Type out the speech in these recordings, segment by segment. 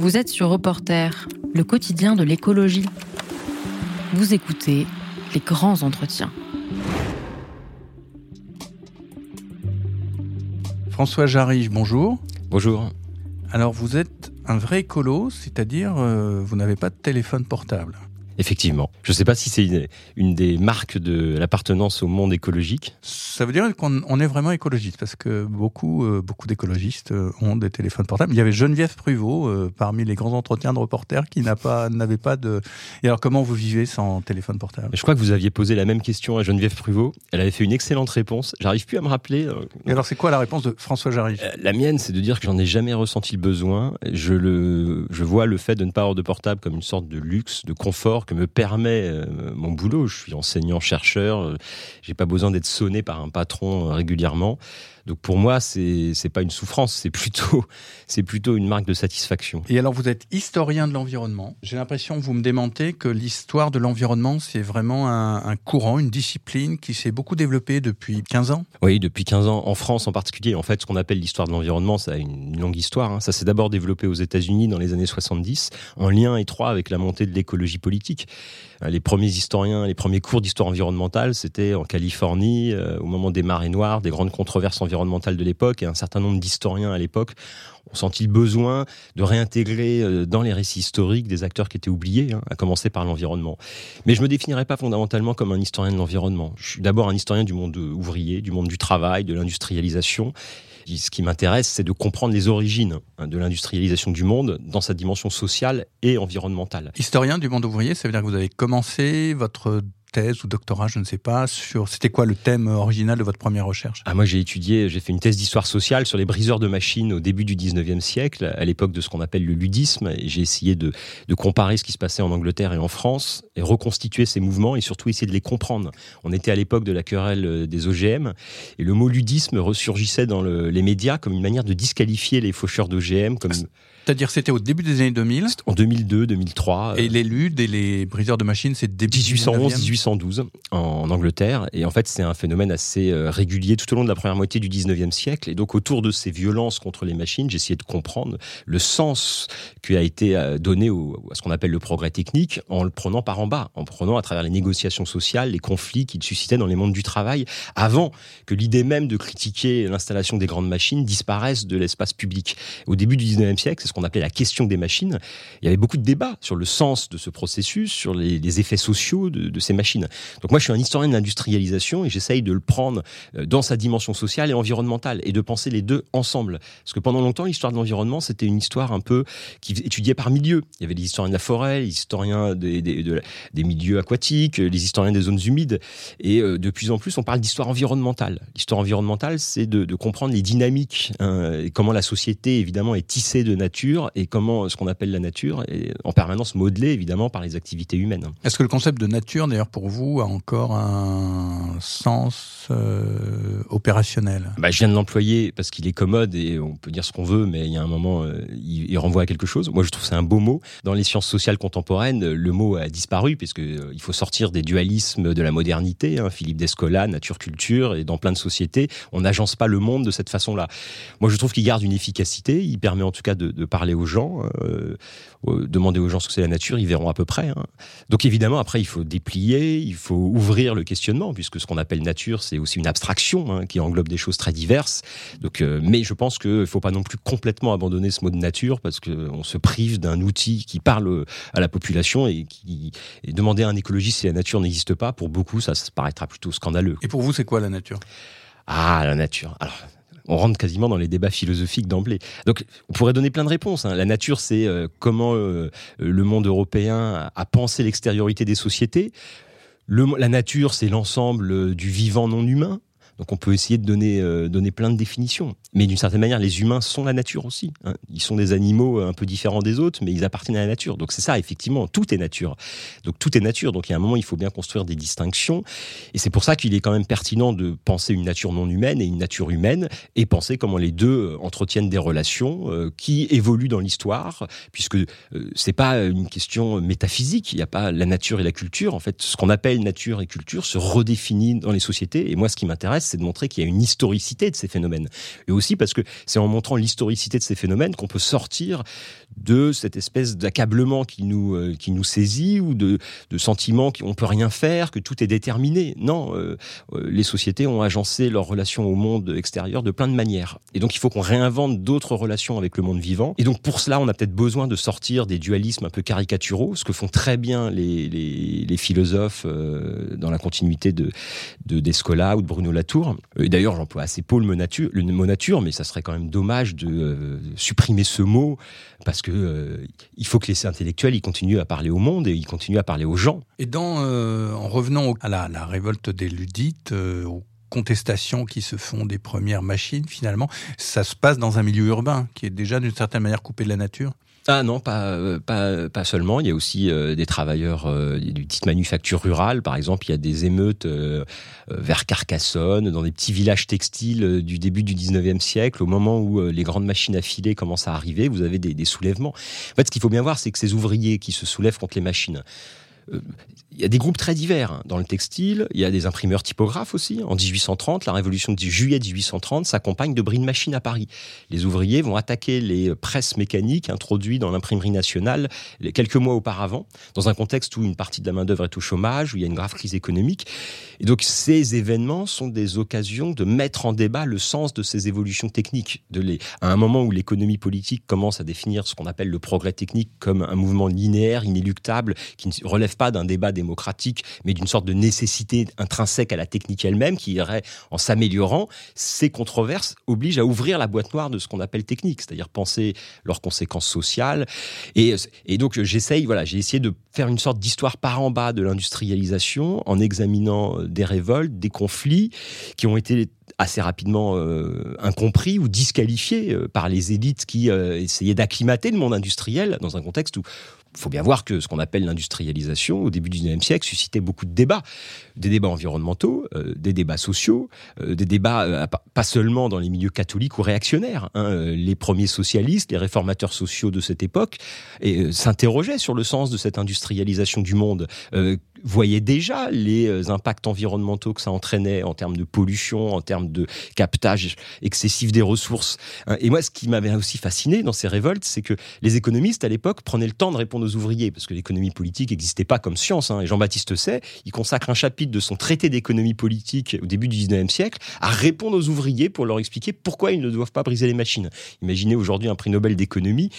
Vous êtes sur Reporter, le quotidien de l'écologie. Vous écoutez les grands entretiens. François Jarige, bonjour. Bonjour. Alors vous êtes un vrai écolo, c'est-à-dire euh, vous n'avez pas de téléphone portable. Effectivement. Je ne sais pas si c'est une, des marques de l'appartenance au monde écologique. Ça veut dire qu'on est vraiment écologiste, parce que beaucoup, euh, beaucoup d'écologistes euh, ont des téléphones portables. Il y avait Geneviève Pruvot, euh, parmi les grands entretiens de reporters, qui pas, n'avait pas de... Et alors comment vous vivez sans téléphone portable? Je crois que vous aviez posé la même question à Geneviève Pruvot. Elle avait fait une excellente réponse. J'arrive plus à me rappeler. Et alors c'est quoi la réponse de François Jarry? La mienne, c'est de dire que j'en ai jamais ressenti le besoin. Je, le, je vois le fait de ne pas avoir de portable comme une sorte de luxe, de confort me permet euh, mon boulot. Je suis enseignant chercheur, euh, j'ai pas besoin d'être sonné par un patron euh, régulièrement. Donc pour moi, c'est c'est pas une souffrance, c'est plutôt c'est plutôt une marque de satisfaction. Et alors vous êtes historien de l'environnement. J'ai l'impression vous me démentez que l'histoire de l'environnement c'est vraiment un, un, courant, une discipline qui s'est beaucoup développée depuis 15 ans. Oui, depuis 15 ans en France en particulier. En fait, ce qu'on appelle l'histoire de l'environnement, ça a une longue histoire. Hein. Ça s'est d'abord développé aux États-Unis dans les années 70, en lien étroit avec la montée de l'écologie politique. Les premiers historiens, les premiers cours d'histoire environnementale, c'était en Californie, euh, au moment des marées noires, des grandes controverses environnementales environnementale de l'époque et un certain nombre d'historiens à l'époque ont senti le besoin de réintégrer euh, dans les récits historiques des acteurs qui étaient oubliés, hein, à commencer par l'environnement. Mais je me définirais pas fondamentalement comme un historien de l'environnement. Je suis d'abord un historien du monde ouvrier, du monde du travail, de l'industrialisation. Ce qui m'intéresse, c'est de comprendre les origines hein, de l'industrialisation du monde dans sa dimension sociale et environnementale. Historien du monde ouvrier, ça veut dire que vous avez commencé votre thèse ou doctorat, je ne sais pas, sur c'était quoi le thème original de votre première recherche? Ah, Moi, j'ai étudié, j'ai fait une thèse d'histoire sociale sur les briseurs de machines au début du 19e siècle, à l'époque de ce qu'on appelle le ludisme. J'ai essayé de, de, comparer ce qui se passait en Angleterre et en France, et reconstituer ces mouvements, et surtout essayer de les comprendre. On était à l'époque de la querelle des OGM, et le mot ludisme ressurgissait dans le, les médias comme une manière de disqualifier les faucheurs d'OGM, comme... C'est-à-dire c'était au début des années 2000 En 2002, 2003. Et les LUD et les briseurs de machines, c'est début 1811, 1812 en Angleterre. Et en fait, c'est un phénomène assez euh, régulier tout au long de la première moitié du 19e siècle. Et donc, autour de ces violences contre les machines, j'ai essayé de comprendre le sens qui a été euh, donné à ce qu'on appelle le progrès technique en le prenant par en bas, en prenant à travers les négociations sociales, les conflits qu'il suscitait dans les mondes du travail, avant que l'idée même de critiquer l'installation des grandes machines disparaisse de l'espace public. Au début du 19e siècle, ce qu'on appelait la question des machines. Il y avait beaucoup de débats sur le sens de ce processus, sur les, effets sociaux de, ces machines. Donc moi, je suis un historien de l'industrialisation et j'essaye de le prendre euh, dans sa dimension sociale et environnementale et de penser les deux ensemble. Parce que pendant longtemps, l'histoire de l'environnement, c'était une histoire un peu qui étudiait par milieu. Il y avait les historiens de la forêt, les historiens des, milieux aquatiques, les historiens des zones humides. Et euh, de plus en plus, on parle d'histoire environnementale. L'histoire environnementale, c'est de, comprendre les dynamiques, hein, comment la société, évidemment, est tissée de nature et comment ce qu'on appelle la nature est en permanence modelé évidemment par les activités humaines. Est-ce que le concept de nature, d'ailleurs pour vous, a encore un sens euh, opérationnel? Bah, Je viens de l'employer parce qu'il est commode et on peut dire ce qu'on veut, mais il y a un moment, euh, il, renvoie à quelque chose. Moi, je trouve c'est un beau mot. Dans les sciences sociales contemporaines, le mot a disparu puisque euh, il faut sortir des dualismes de la modernité. Hein, Philippe Descola, nature-culture, et dans plein de sociétés, on n'agence pas le monde de cette façon-là. Moi, je trouve qu'il garde une efficacité. Il permet en tout cas de, de parler aux gens, euh, demander aux gens ce que c'est la nature, ils verront à peu près. Hein. Donc évidemment, après, il faut déplier, il faut ouvrir le questionnement, puisque ce qu'on appelle nature, c'est aussi une abstraction hein, qui englobe des choses très diverses. Donc, euh, mais je pense qu'il ne faut pas non plus complètement abandonner ce mot de nature, parce qu'on se prive d'un outil qui parle à la population et qui et demander à un écologiste si la nature n'existe pas, pour beaucoup, ça, ça paraîtra plutôt scandaleux. Et pour vous, c'est quoi la nature? Ah, la nature. Alors, on rentre quasiment dans les débats philosophiques d'emblée. Donc, on pourrait donner plein de réponses. Hein. La nature, c'est euh, comment euh, le monde européen a pensé l'extériorité des sociétés. la nature, c'est l'ensemble du vivant non humain. Donc on peut essayer de donner, euh, donner plein de définitions. Mais d'une certaine manière, les humains sont la nature aussi. Hein. Ils sont des animaux un peu différents des autres, mais ils appartiennent à la nature. Donc c'est ça, effectivement, tout est nature. Donc tout est nature. Donc il y a un moment, il faut bien construire des distinctions. Et c'est pour ça qu'il est quand même pertinent de penser une nature non humaine et une nature humaine, et penser comment les deux entretiennent des relations euh, qui évoluent dans l'histoire, puisque euh, c'est pas une question métaphysique. Il n'y a pas la nature et la culture. En fait, ce qu'on appelle nature et culture se redéfinit dans les sociétés. Et moi, ce qui m'intéresse, c'est de montrer qu'il y a une historicité de ces phénomènes. Et aussi parce que c'est en montrant l'historicité de ces phénomènes qu'on peut sortir de cette espèce d'accablement qui nous euh, qui nous saisit ou de, de sentiment qu'on peut rien faire, que tout est déterminé. Non, euh, euh, les sociétés ont agencé leurs relations au monde extérieur de plein de manières. Et donc il faut qu'on réinvente d'autres relations avec le monde vivant. Et donc pour cela, on a peut-être besoin de sortir des dualismes un peu caricaturaux, ce que font très bien les, les, philosophes dans la continuité de Descola ou de Bruno Latour. D'ailleurs, j'emploie assez peu le mot nature, mais ça serait quand même dommage de supprimer ce mot parce que euh, il faut que les intellectuels ils continuent à parler au monde et ils continuent à parler aux gens. Et euh, en revenant à la, la, révolte des ludites, euh, aux contestations qui se font des premières machines, finalement, ça se passe dans un milieu urbain qui est déjà d'une certaine manière coupé de la nature. Ah non, pas, euh, pas, pas seulement. Il y a aussi euh, des travailleurs euh, du petite manufacture rurale. Par exemple, il y a des émeutes vers Carcassonne, dans des petits villages textiles du début du 19e siècle, au moment où les grandes machines à filer commencent à arriver. Vous avez des, des soulèvements. En fait, ce qu'il faut bien voir, c'est que ces ouvriers qui se soulèvent contre les machines, il y a des groupes très divers hein. dans le textile. Il y a des imprimeurs typographes aussi. En 1830, la révolution de juillet 1830 s'accompagne de bris de machines à Paris. Les ouvriers vont attaquer les presses mécaniques introduites dans l'imprimerie nationale quelques mois auparavant, dans un contexte où une partie de la main-d'œuvre est au chômage, où il y a une grave crise économique. Et donc, ces événements sont des occasions de mettre en débat le sens de ces évolutions techniques. De les, à un moment où l'économie politique commence à définir ce qu'on appelle le progrès technique comme un mouvement linéaire, inéluctable, qui ne relève pas d'un débat démocratique, mais d'une sorte de nécessité intrinsèque à la technique elle-même qui irait en s'améliorant, ces controverses obligent à ouvrir la boîte noire de ce qu'on appelle technique, c'est-à-dire penser leurs conséquences sociales. Et, donc j'essaye, voilà, j'ai essayé de faire une sorte d'histoire par en bas de l'industrialisation en examinant euh, des révoltes, des conflits qui ont été assez rapidement euh, incompris ou disqualifiés euh, par les élites qui essayaient d'acclimater le monde industriel dans un contexte où faut bien voir que ce qu'on appelle l'industrialisation au début du XIXe siècle suscitait beaucoup de débats, des débats environnementaux, euh, des débats sociaux, euh, des débats euh, pas seulement dans les milieux catholiques ou réactionnaires. Hein, les premiers socialistes, les réformateurs sociaux de cette époque, s'interrogeaient sur le sens de cette industrialisation du monde voyait déjà les euh, impacts environnementaux que ça entraînait en termes de pollution, en termes de captage excessif des ressources. Hein, et moi, ce qui m'avait aussi fasciné dans ces révoltes, c'est que les économistes à l'époque prenaient le temps de répondre aux ouvriers, parce que l'économie politique n'existait pas comme science. Hein. Et Jean-Baptiste Say, il consacre un chapitre de son traité d'économie politique au début du 19e siècle à répondre aux ouvriers pour leur expliquer pourquoi ils ne doivent pas briser les machines. Imaginez aujourd'hui un prix Nobel d'économie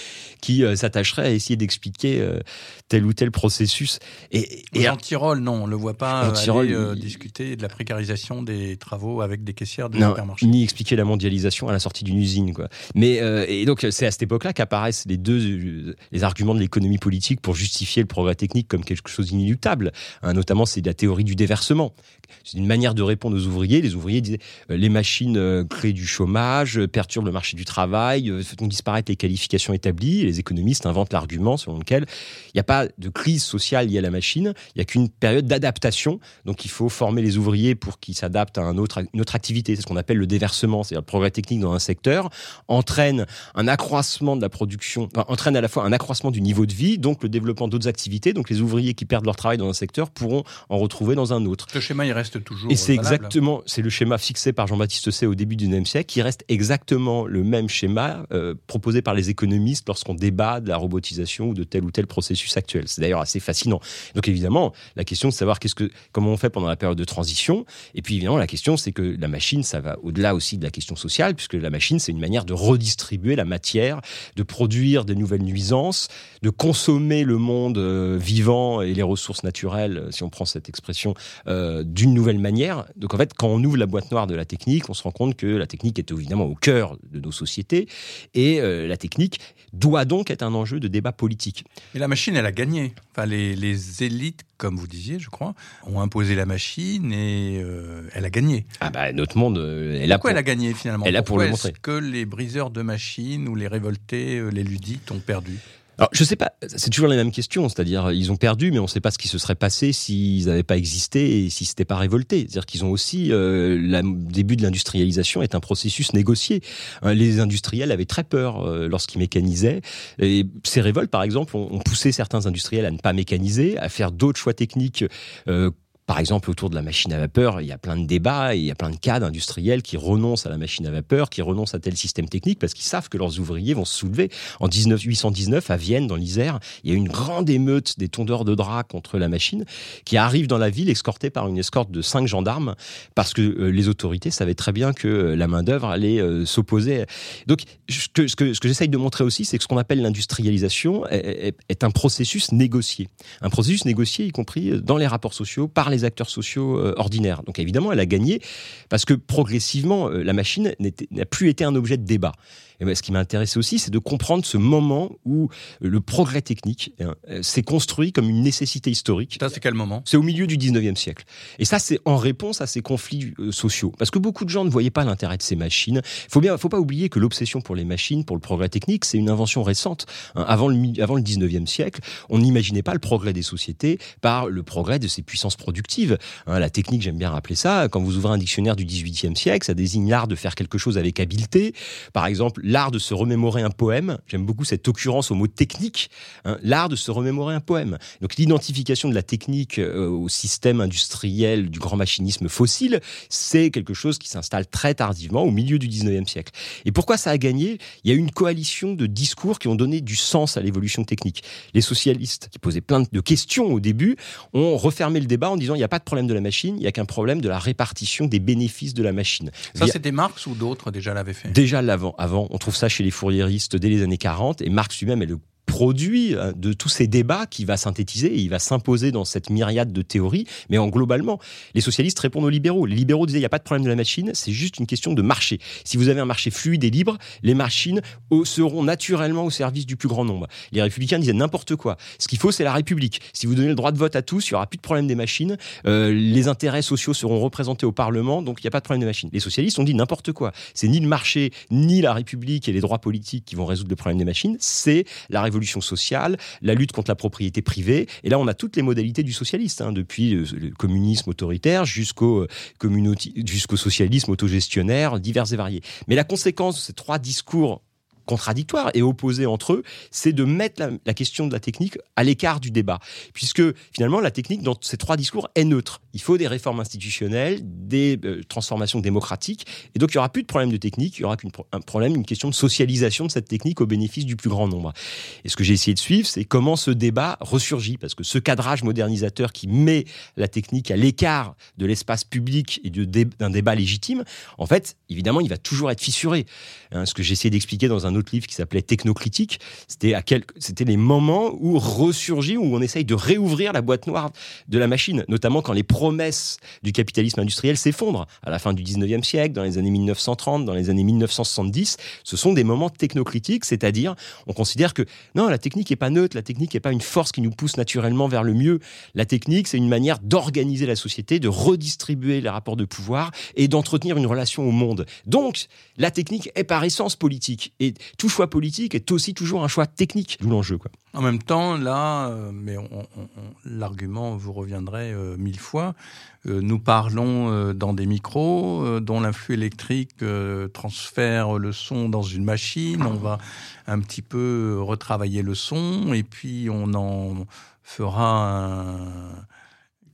qui euh, s'attacherait à essayer d'expliquer euh, tel ou tel processus. Et, et Non, on ne le voit pas aller, euh, discuter de la précarisation des travaux avec des caissières de supermarchés. Ni expliquer la mondialisation à la sortie d'une usine. Quoi. Mais, euh, et donc, c'est à cette époque-là qu'apparaissent les deux les arguments de l'économie politique pour justifier le progrès technique comme quelque chose d'inéluctable. Hein, notamment, c'est la théorie du déversement. C'est une manière de répondre aux ouvriers. Les ouvriers disaient euh, les machines créent du chômage, perturbent le marché du travail, font disparaître les qualifications établies. les économistes inventent l'argument selon lequel il n'y a pas de crise sociale liée à la machine, il n'y a qu'une une période d'adaptation. Donc il faut former les ouvriers pour qu'ils s'adaptent à un autre, une autre activité. C'est ce qu'on appelle le déversement, c'est-à-dire le progrès technique dans un secteur entraîne un accroissement de la production, entraîne à la fois un accroissement du niveau de vie, donc le développement d'autres activités. Donc les ouvriers qui perdent leur travail dans un secteur pourront en retrouver dans un autre. Ce schéma, il reste toujours. Et c'est exactement, c'est le schéma fixé par Jean-Baptiste Say au début du XIXe siècle, qui reste exactement le même schéma euh, proposé par les économistes lorsqu'on débat de la robotisation ou de tel ou tel processus actuel. C'est d'ailleurs assez fascinant. Donc évidemment, la question de savoir qu'est-ce que, comment on fait pendant la période de transition. Et puis évidemment, la question, c'est que la machine, ça va au-delà aussi de la question sociale, puisque la machine, c'est une manière de redistribuer la matière, de produire des nouvelles nuisances, de consommer le monde euh, vivant et les ressources naturelles, si on prend cette expression, euh, d'une nouvelle manière. Donc en fait, quand on ouvre la boîte noire de la technique, on se rend compte que la technique est évidemment au cœur de nos sociétés et euh, la technique doit donc être un enjeu de débat politique. Mais la machine, elle a gagné. Enfin, les, les élites comme vous disiez, je crois, ont imposé la machine et euh, elle a gagné. Ah bah notre monde, euh, elle a Pourquoi elle a gagné finalement? Elle a pour le montrer? que les briseurs de machines ou les révoltés, euh, les ludites ont perdu? Alors, je sais pas, c'est toujours la même question, c'est-à-dire ils ont perdu, mais on ne sait pas ce qui se serait passé s'ils n'avaient pas existé et si c'était pas révolté. C'est-à-dire qu'ils ont aussi euh, le début de l'industrialisation est un processus négocié. Hein, les industriels avaient très peur euh, lorsqu'ils mécanisaient. Et ces révoltes, par exemple, ont, poussé certains industriels à ne pas mécaniser, à faire d'autres choix techniques. Euh, Par exemple, autour de la machine à vapeur, il y a plein de débats il y a plein de cas d'industriels qui renoncent à la machine à vapeur, qui renoncent à tel système technique parce qu'ils savent que leurs ouvriers vont se soulever. En 1819, à Vienne, dans l'Isère, il y a une grande émeute des tondeurs de draps contre la machine qui arrive dans la ville escortée par une escorte de cinq gendarmes parce que euh, les autorités savaient très bien que euh, la main-d'œuvre allait euh, s'opposer. Donc, ce que, j'essaye de montrer aussi, c'est que ce qu'on appelle l'industrialisation est, un processus négocié. Un processus négocié, y compris dans les rapports sociaux, par les acteurs sociaux ordinaires. Donc, évidemment, elle a gagné parce que progressivement, la machine n'a plus été un objet de débat. Et ben, ce qui m'intéressait aussi, c'est de comprendre ce moment où le progrès technique hein, s'est construit comme une nécessité historique. Ça, c'est quel moment? C'est au milieu du 19e siècle. Et ça, c'est en réponse à ces conflits euh, sociaux. Parce que beaucoup de gens ne voyaient pas l'intérêt de ces machines. Il faut bien, faut pas oublier que l'obsession pour les machines, pour le progrès technique, c'est une invention récente. Hein, avant, le, avant le 19e siècle, on n'imaginait pas le progrès des sociétés par le progrès de ces puissances productives. Hein, la technique, j'aime bien rappeler ça, quand vous ouvrez un dictionnaire du 18e siècle, ça désigne l'art de faire quelque chose avec habileté. Par exemple, l'art de se remémorer un poème. J'aime beaucoup cette occurrence au mot technique. Hein, l'art de se remémorer un poème. Donc l'identification de la technique euh, au système industriel du grand machinisme fossile, c'est quelque chose qui s'installe très tardivement au milieu du 19e siècle. Et pourquoi ça a gagné? Il y a eu une coalition de discours qui ont donné du sens à l'évolution technique. Les socialistes, qui posaient plein de questions au début, ont refermé le débat en disant il n'y a pas de problème de la machine, il n'y a qu'un problème de la répartition des bénéfices de la machine. Ça, c'était Marx ou d'autres déjà l'avaient fait? Déjà l'avant. Avant, trouve ça chez les fourriéristes dès les années 40, et Marx lui-même est le produit euh, de tous ces débats qui va synthétiser et il va s'imposer dans cette myriade de théories. Mais en globalement, les socialistes répondent aux libéraux. Les libéraux disaient il n'y a pas de problème de la machine, c'est juste une question de marché. Si vous avez un marché fluide et libre, les machines seront naturellement au service du plus grand nombre. Les républicains disaient n'importe quoi. Ce qu'il faut, c'est la République. Si vous donnez le droit de vote à tous, il n'y aura plus de problème des machines. Euh, les intérêts sociaux seront représentés au Parlement, donc il n'y a pas de problème des machines. Les socialistes ont dit n'importe quoi. C'est ni le marché, ni la République et les droits politiques qui vont résoudre le problème des machines, c'est la révolution la lutte contre la propriété privée. Et là, on a toutes les modalités du socialiste, hein, depuis le communisme autoritaire euh, jusqu'au socialisme autogestionnaire, divers et variés. Mais la conséquence de ces trois discours contradictoires et opposés entre eux, c'est de mettre la, question de la technique à l'écart du débat. Puisque finalement, la technique, dans ces trois discours, est neutre. Il faut des réformes institutionnelles, des euh, transformations démocratiques. Et donc, il n'y aura plus de problème de technique, il y aura qu'un problème, une question de socialisation de cette technique au bénéfice du plus grand nombre. Et ce que j'ai essayé de suivre, c'est comment ce débat ressurgit. Parce que ce cadrage modernisateur qui met la technique à l'écart de l'espace public et d'un débat légitime, en fait, évidemment, il va toujours être fissuré. Hein, ce que j'ai essayé d'expliquer dans un autre livre qui s'appelait Technocritique. C'était à quel... c'était les moments où ressurgit, où on essaye de réouvrir la boîte noire de la machine, notamment quand les promesses du capitalisme industriel s'effondrent à la fin du 19e siècle, dans les années 1930, dans les années 1970. Ce sont des moments technocritiques, c'est-à-dire on considère que non, la technique n'est pas neutre, la technique n'est pas une force qui nous pousse naturellement vers le mieux. La technique, c'est une manière d'organiser la société, de redistribuer les rapports de pouvoir et d'entretenir une relation au monde. Donc, la technique est par essence politique. Et tout choix politique est aussi toujours un choix technique, d'où l'enjeu. Quoi. En même temps, là, euh, mais l'argument vous reviendrait euh, mille fois. Euh, nous parlons dans des micros dont l'influx électrique transfère le son dans une machine. On va un petit peu retravailler le son et puis on en fera un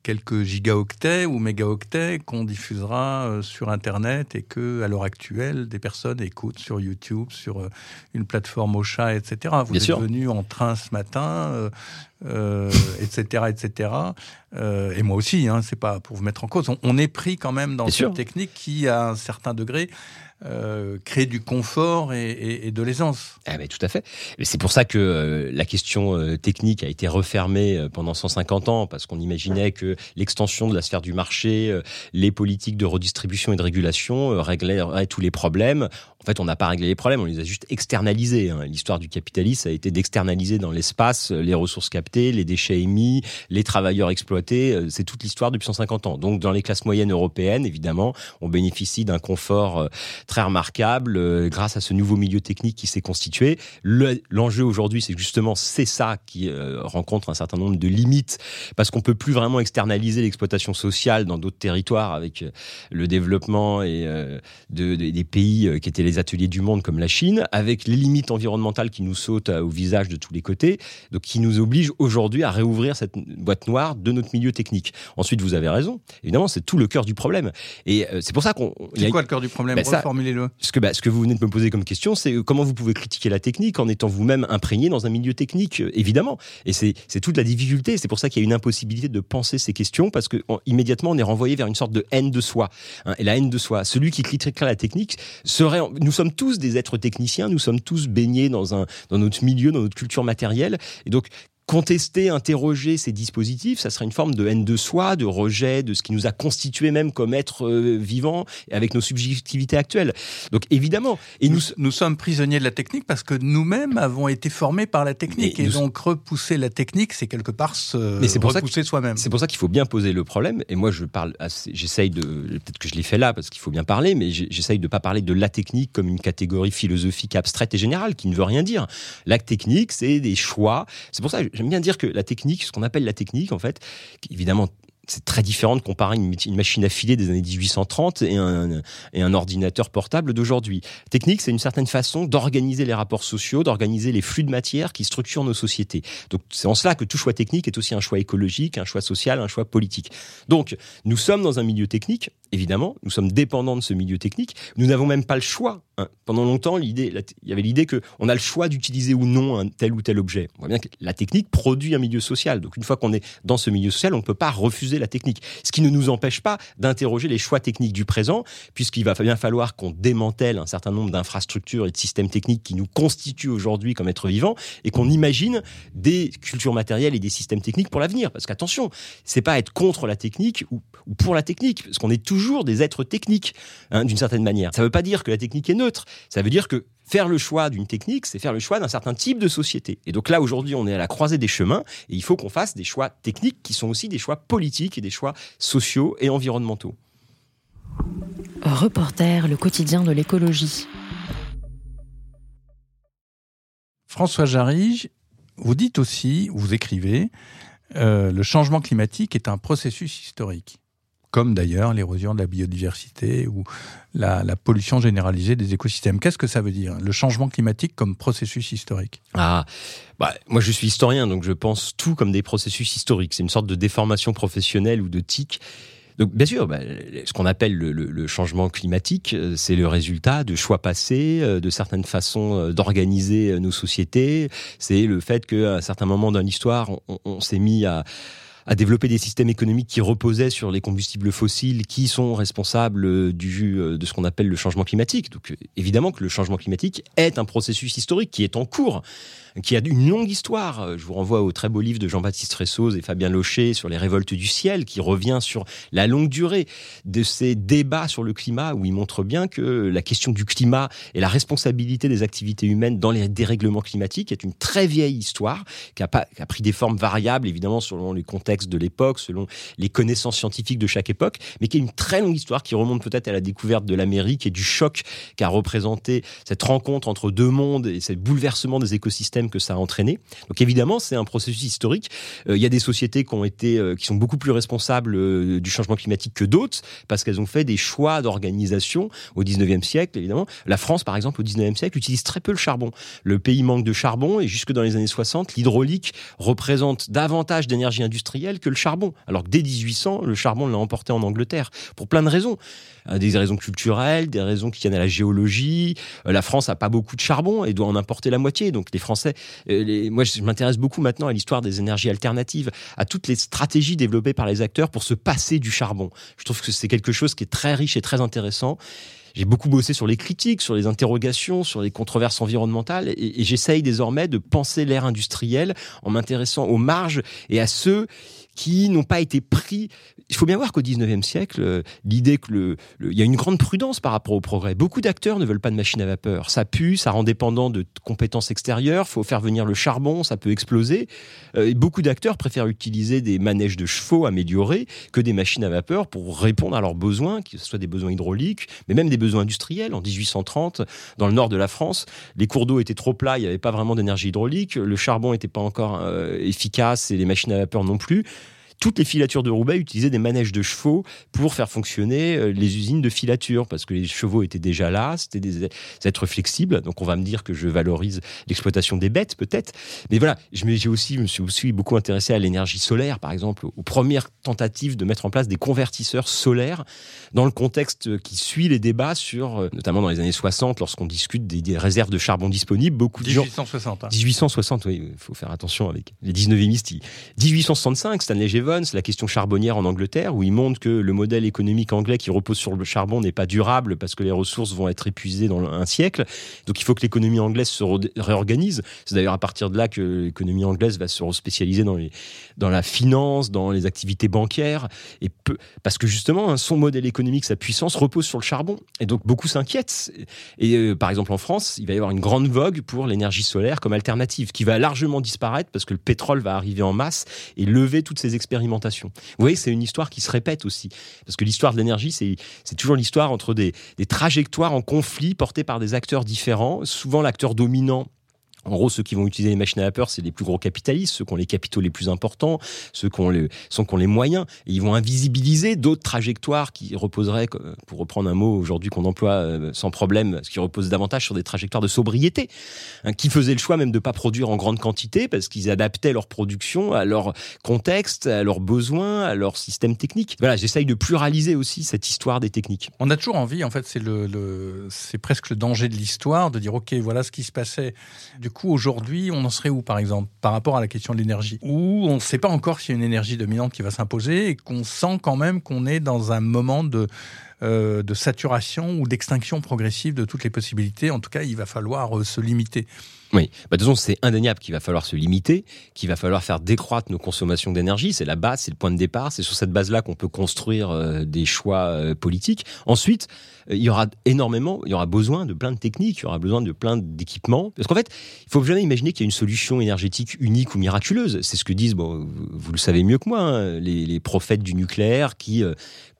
quelques gigaoctets ou mégaoctets qu'on diffusera euh, sur Internet et que, à l'heure actuelle, des personnes écoutent sur YouTube, sur euh, une plateforme au chat, etc. Vous êtes venu en train ce matin, etc., etc. et moi aussi, hein, c'est pas pour vous mettre en cause. On, est pris quand même dans cette technique qui, à un certain degré, euh, créer du confort et, de l'aisance. Ah tout à fait. C'est pour ça que euh, la question euh, technique a été refermée pendant 150 ans, parce qu'on imaginait que l'extension de la sphère du marché, les politiques de redistribution et de régulation régleraient tous les problèmes. En fait, on n'a pas réglé les problèmes, on les a juste externalisés. Hein. L'histoire du capitalisme a été d'externaliser dans l'espace les ressources captées, les déchets émis, les travailleurs exploités. C'est toute l'histoire depuis 150 ans. Donc, dans les classes moyennes européennes, évidemment, on bénéficie d'un confort très remarquable euh, grâce à ce nouveau milieu technique qui s'est constitué. L'enjeu aujourd'hui, c'est justement c'est ça qui euh, rencontre un certain nombre de limites parce qu'on peut plus vraiment externaliser l'exploitation sociale dans d'autres territoires avec euh, le développement et de, des pays qui étaient les des ateliers du monde comme la Chine, avec les limites environnementales qui nous sautent au visage de tous les côtés, donc qui nous obligent aujourd'hui à réouvrir cette boîte noire de notre milieu technique. Ensuite, vous avez raison. Évidemment, c'est tout le cœur du problème. Et c'est pour ça qu'on. C'est quoi le cœur du problème ben Reformulez-le. Ce que, bah, ce que vous venez de me poser comme question, c'est comment vous pouvez critiquer la technique en étant vous-même imprégné dans un milieu technique, évidemment. Et c'est toute la difficulté. C'est pour ça qu'il y a une impossibilité de penser ces questions parce que immédiatement on est renvoyé vers une sorte de haine de soi. Hein. et la haine de soi, celui qui critiquerait la technique serait. Nous sommes tous des êtres techniciens. Nous sommes tous baignés dans un dans notre milieu, dans notre culture matérielle. Et donc contester, interroger ces dispositifs, ça serait une forme de haine de soi, de rejet de ce qui nous a constitué même comme être euh, vivant avec nos subjectivités actuelles. Donc évidemment, et nous, nous, sommes prisonniers de la technique parce que nous-mêmes avons été formés par la technique et, donc repousser la technique, c'est quelque part se Mais c'est pour repousser soi-même. C'est pour ça qu'il faut bien poser le problème. Et moi, je parle, j'essaye de, peut-être que je l'ai fait là parce qu'il faut bien parler, mais j'essaye de pas parler de la technique comme une catégorie philosophique abstraite et générale qui ne veut rien dire. La technique, c'est des choix. C'est pour ça j'aime bien dire que la technique, ce qu'on appelle la technique, en fait, évidemment, c'est très différent de comparer une, machine à filer des années 1830 et un, et un ordinateur portable d'aujourd'hui. Technique, c'est une certaine façon d'organiser les rapports sociaux, d'organiser les flux de matière qui structurent nos sociétés. Donc c'est en cela que tout choix technique est aussi un choix écologique, un choix social, un choix politique. Donc nous sommes dans un milieu technique, évidemment, nous sommes dépendants de ce milieu technique. Nous n'avons même pas le choix. Hein. Pendant longtemps, il y avait l'idée que on a le choix d'utiliser ou non un tel ou tel objet. On voit bien que la technique produit un milieu social. Donc une fois qu'on est dans ce milieu social, on ne peut pas refuser la technique. Ce qui ne nous empêche pas d'interroger les choix techniques du présent, puisqu'il va bien falloir qu'on démantèle un certain nombre d'infrastructures et de systèmes techniques qui nous constituent aujourd'hui comme êtres vivants et qu'on imagine des cultures matérielles et des systèmes techniques pour l'avenir. Parce qu'attention, c'est pas être contre la technique ou, pour la technique, parce qu'on est toujours des êtres techniques hein, d'une certaine manière. Ça ne veut pas dire que la technique est neutre. Ça veut dire que faire le choix d'une technique, c'est faire le choix d'un certain type de société. Et donc là, aujourd'hui, on est à la croisée des chemins et il faut qu'on fasse des choix techniques qui sont aussi des choix politiques et des choix sociaux et environnementaux. Reporter, le quotidien de l'écologie. François Jarige, vous dites aussi, vous écrivez, euh, le changement climatique est un processus historique comme d'ailleurs l'érosion de la biodiversité ou la, pollution généralisée des écosystèmes. Qu'est-ce que ça veut dire, le changement climatique comme processus historique? Ah, bah, moi je suis historien, donc je pense tout comme des processus historiques. C'est une sorte de déformation professionnelle ou de tic. Donc, bien sûr, bah, ce qu'on appelle le, changement climatique, euh, c'est le résultat de choix passés, euh, de certaines façons euh, d'organiser nos sociétés. C'est le fait qu'à un certain moment dans l'histoire, on s'est mis à à développer des systèmes économiques qui reposaient sur les combustibles fossiles qui sont responsables euh, du, euh, de ce qu'on appelle le changement climatique. Donc évidemment que le changement climatique est un processus historique qui est en cours qui a une longue histoire. Je vous renvoie au très beau livre de Jean-Baptiste Ressoz et Fabien Locher sur les révoltes du ciel, qui revient sur la longue durée de ces débats sur le climat, où il montre bien que la question du climat et la responsabilité des activités humaines dans les dérèglements climatiques est une très vieille histoire, qui a, pas, qui a pris des formes variables, évidemment, selon les contextes de l'époque, selon les connaissances scientifiques de chaque époque, mais qui est une très longue histoire qui remonte peut-être à la découverte de l'Amérique et du choc qu'a représenté cette rencontre entre deux mondes et ce bouleversement des écosystèmes que ça a entraîné. Donc évidemment, c'est un processus historique. Euh, il y a des sociétés qui ont été, euh, qui sont beaucoup plus responsables euh, du changement climatique que d'autres parce qu'elles ont fait des choix d'organisation au 19e siècle, évidemment. La France, par exemple, au 19e siècle, utilise très peu le charbon. Le pays manque de charbon et jusque dans les années 60, l'hydraulique représente davantage d'énergie industrielle que le charbon. Alors que dès 1800, le charbon l'a emporté en Angleterre, pour plein de raisons. Euh, des raisons culturelles, des raisons qui tiennent à la géologie. Euh, la France n'a pas beaucoup de charbon et doit en importer la moitié. Donc les Français, euh, moi je m'intéresse beaucoup maintenant à l'histoire des énergies alternatives, à toutes les stratégies développées par les acteurs pour se passer du charbon. Je trouve que c'est quelque chose qui est très riche et très intéressant j'ai beaucoup bossé sur les critiques, sur les interrogations, sur les controverses environnementales, et, et j'essaye désormais de penser l'ère industrielle en m'intéressant aux marges et à ceux qui n'ont pas été pris. Il faut bien voir qu'au 19e siècle, euh, l'idée que le, il y a une grande prudence par rapport au progrès. Beaucoup d'acteurs ne veulent pas de machines à vapeur. Ça pue, ça rend dépendant de compétences extérieures. Faut faire venir le charbon, ça peut exploser. Euh, beaucoup d'acteurs préfèrent utiliser des manèges de chevaux améliorés que des machines à vapeur pour répondre à leurs besoins, que ce soit des besoins hydrauliques, mais même des besoins industriels. En 1830, dans le nord de la France, les cours d'eau étaient trop plats, il n'y avait pas vraiment d'énergie hydraulique, le charbon n'était pas encore euh, efficace et les machines à vapeur non plus toutes les filatures de Roubaix utilisaient des manèges de chevaux pour faire fonctionner euh, les usines de filature, parce que les chevaux étaient déjà là, c'était des êtres flexibles. Donc on va me dire que je valorise l'exploitation des bêtes, peut-être. Mais voilà, j'ai aussi, me suis aussi beaucoup intéressé à l'énergie solaire, par exemple, aux premières tentatives de mettre en place des convertisseurs solaires dans le contexte qui suit les débats sur, euh, notamment dans les années 60, lorsqu'on discute des, réserves de charbon disponibles, beaucoup de 1860. Hein. 1860, oui, il faut faire attention avec les 19e 1865, Stanley La question charbonnière en Angleterre, où il montre que le modèle économique anglais qui repose sur le charbon n'est pas durable parce que les ressources vont être épuisées dans un siècle. Donc il faut que l'économie anglaise se réorganise. C'est d'ailleurs à partir de là que l'économie anglaise va se spécialiser dans, la finance, dans les activités bancaires, parce que justement, hein, son modèle économique, sa puissance repose sur le charbon. Et donc beaucoup s'inquiètent. Et euh, par exemple en France, il va y avoir une grande vogue pour l'énergie solaire comme alternative, qui va largement disparaître parce que le pétrole va arriver en masse et lever toutes ces Vous voyez, c'est une histoire qui se répète aussi. Parce que l'histoire de l'énergie, c'est toujours l'histoire entre des, des trajectoires en conflit portées par des acteurs différents. Souvent, l'acteur dominant en gros, ceux qui vont utiliser les machines à vapeur, c'est les plus gros capitalistes, ceux qui ont les capitaux les plus importants, ceux qui ont les, les moyens. Ils vont invisibiliser d'autres trajectoires qui reposeraient, pour reprendre un mot aujourd'hui qu'on emploie euh, sans problème, ce qui repose davantage sur des trajectoires de sobriété, hein, qui faisaient le choix même de ne pas produire en grande quantité parce qu'ils adaptaient leur production à leur contexte, à leurs besoins, à leur système technique. Voilà, j'essaye de pluraliser aussi cette histoire des techniques. On a toujours envie, en fait, c'est le, presque le danger de l'histoire, de dire, OK, voilà ce qui se passait. Du aujourd'hui, on en serait où, par exemple, par rapport à la question de l'énergie? Où on ne sait pas encore s'il y a une énergie dominante qui va s'imposer et qu'on sent quand même qu'on est dans un moment de, euh, saturation ou d'extinction progressive de toutes les possibilités. En tout cas, il va falloir euh, se limiter. Oui, bah, de toute façon, c'est indéniable qu'il va falloir se limiter, qu'il va falloir faire décroître nos consommations d'énergie. C'est la base, c'est le point de départ. C'est sur cette base-là qu'on peut construire euh, des choix politiques. Ensuite, il y aura énormément, il y aura besoin de plein de techniques, il y aura besoin de plein d'équipements. Parce qu'en fait, il faut jamais imaginer qu'il y a une solution énergétique unique ou miraculeuse. C'est ce que disent, bon, vous le savez mieux que moi, hein, les, prophètes du nucléaire qui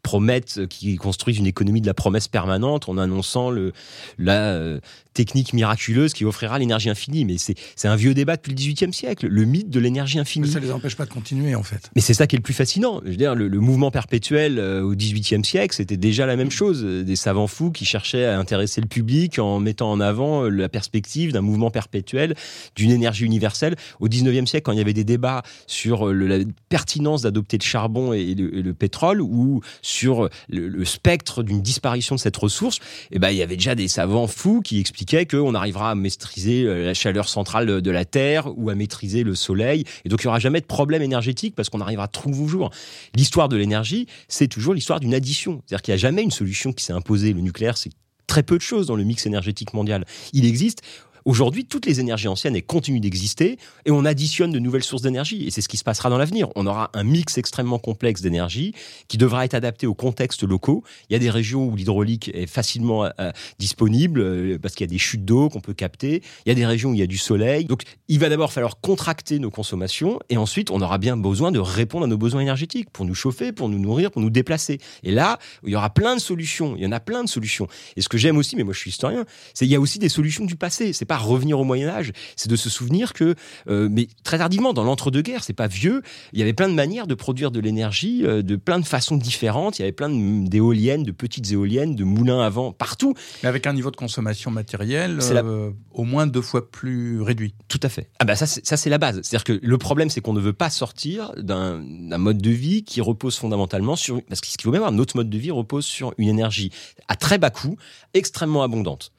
promettent, qui construisent une économie de la promesse permanente en annonçant le, la euh, technique miraculeuse qui offrira l'énergie infinie. Mais c'est un vieux débat depuis le XVIIIe siècle, le mythe de l'énergie infinie. Mais ça ne les empêche pas de continuer, en fait. Mais c'est ça qui est le plus fascinant. Je veux dire, le, mouvement perpétuel euh, au XVIIIe siècle, c'était déjà la même chose. Des savants fous qui cherchaient à intéresser le public en mettant en avant euh, la perspective d'un mouvement perpétuel, d'une énergie universelle. Au XIXe siècle, quand il y avait des débats sur la pertinence d'adopter le charbon et le, et le pétrole, ou sur le, spectre d'une disparition de cette ressource, eh ben, il y avait déjà des savants fous qui expliquaient qu'on arrivera à maîtriser euh, la chaleur centrale de la Terre ou à maîtriser le Soleil. Et donc, il n'y aura jamais de problème énergétique parce qu'on arrivera toujours. L'histoire de l'énergie, c'est toujours l'histoire d'une addition. C'est-à-dire qu'il n'y a jamais une solution qui s'est imposée. Le nucléaire, c'est très peu de choses dans le mix énergétique mondial. Il existe Aujourd'hui, toutes les énergies anciennes continuent d'exister et on additionne de nouvelles sources d'énergie. Et c'est ce qui se passera dans l'avenir. On aura un mix extrêmement complexe d'énergie qui devra être adapté aux contextes locaux. Il y a des régions où l'hydraulique est facilement euh, disponible euh, parce qu'il y a des chutes d'eau qu'on peut capter. Il y a des régions où il y a du soleil. Donc, il va d'abord falloir contracter nos consommations et ensuite, on aura bien besoin de répondre à nos besoins énergétiques pour nous chauffer, pour nous nourrir, pour nous déplacer. Et là, il y aura plein de solutions. Il y en a plein de solutions. Et ce que j'aime aussi, mais moi je suis historien, c'est il y a aussi des solutions du passé. C'est pas revenir au Moyen Âge, c'est de se souvenir que, euh, mais très tardivement, dans l'entre-deux-guerres, c'est pas vieux, il y avait plein de manières de produire de l'énergie, euh, de plein de façons différentes. Il y avait plein d'éoliennes, de, petites éoliennes, de moulins à vent partout. Mais avec un niveau de consommation matérielle euh, au moins deux fois plus réduit. Tout à fait. Ah bah ça, ça c'est la base. C'est-à-dire que le problème, c'est qu'on ne veut pas sortir d'un mode de vie qui repose fondamentalement sur, parce qu'il faut même voir, notre mode de vie repose sur une énergie à très bas coût, extrêmement abondante.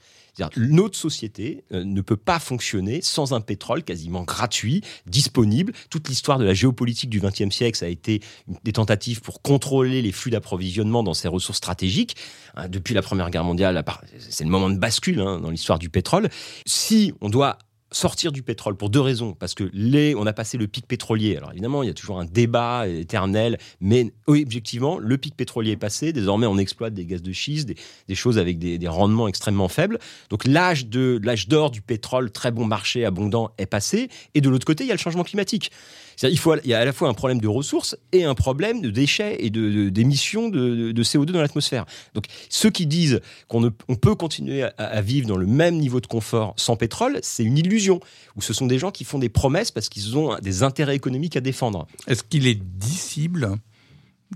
Notre société euh, ne peut pas fonctionner sans un pétrole quasiment gratuit, disponible. Toute l'histoire de la géopolitique du XXe siècle, ça a été des tentatives pour contrôler les flux d'approvisionnement dans ces ressources stratégiques. Hein, depuis la Première Guerre mondiale, c'est le moment de bascule hein, dans l'histoire du pétrole. Si on doit sortir du pétrole pour deux raisons. Parce que les, on a passé le pic pétrolier. Alors évidemment, il y a toujours un débat éternel, mais objectivement, le pic pétrolier est passé. Désormais, on exploite des gaz de schiste, des, choses avec des, rendements extrêmement faibles. Donc l'âge de l'âge d'or du pétrole, très bon marché, abondant, est passé. Et de l'autre côté, il y a le changement climatique. Il, faut, il y a à la fois un problème de ressources et un problème de déchets et d'émissions de, de, CO2 dans l'atmosphère. Donc ceux qui disent qu'on on peut continuer à vivre dans le même niveau de confort sans pétrole, c'est une illusion où ce sont des gens qui font des promesses parce qu'ils ont des intérêts économiques à défendre. Est-ce qu'il est dissible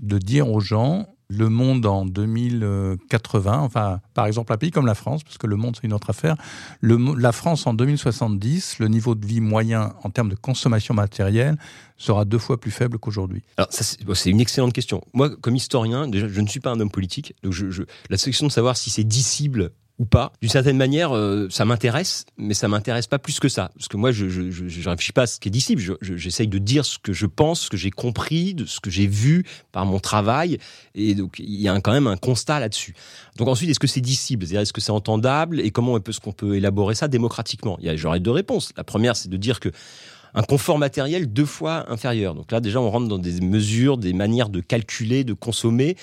de dire aux gens le monde en 2080, enfin, par exemple, un pays comme la France, parce que le monde, c'est une autre affaire, le, la France en 2070, le niveau de vie moyen en termes de consommation matérielle sera deux fois plus faible qu'aujourd'hui? Alors, c'est une excellente question. Moi, comme historien, déjà, je ne suis pas un homme politique, donc je, je, la question de savoir si c'est dissible ou pas. D'une certaine manière, euh, ça m'intéresse, mais ça m'intéresse pas plus que ça. Parce que moi, je je réfléchis pas à ce qui est dissible. J'essaye de dire ce que je pense, ce que j'ai compris, de ce que j'ai vu par mon travail. Et donc, il y a quand même un constat là-dessus. Donc ensuite, est-ce que c'est dissible C'est-à-dire, est-ce que c'est entendable? Et comment est-ce qu'on peut élaborer ça démocratiquement? Il y a, j'aurais deux réponses. La première, c'est de dire que un confort matériel deux fois inférieur. Donc là, déjà, on rentre dans des mesures, des manières de calculer, de consommer.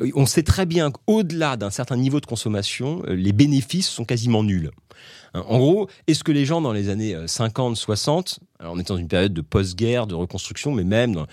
Euh, on sait très bien qu'au-delà d'un certain niveau de consommation, euh, les bénéfices sont quasiment nuls. Hein, en gros, est-ce que les gens dans les années 50, euh, 60, alors on est dans une période de post-guerre, de reconstruction, mais même dans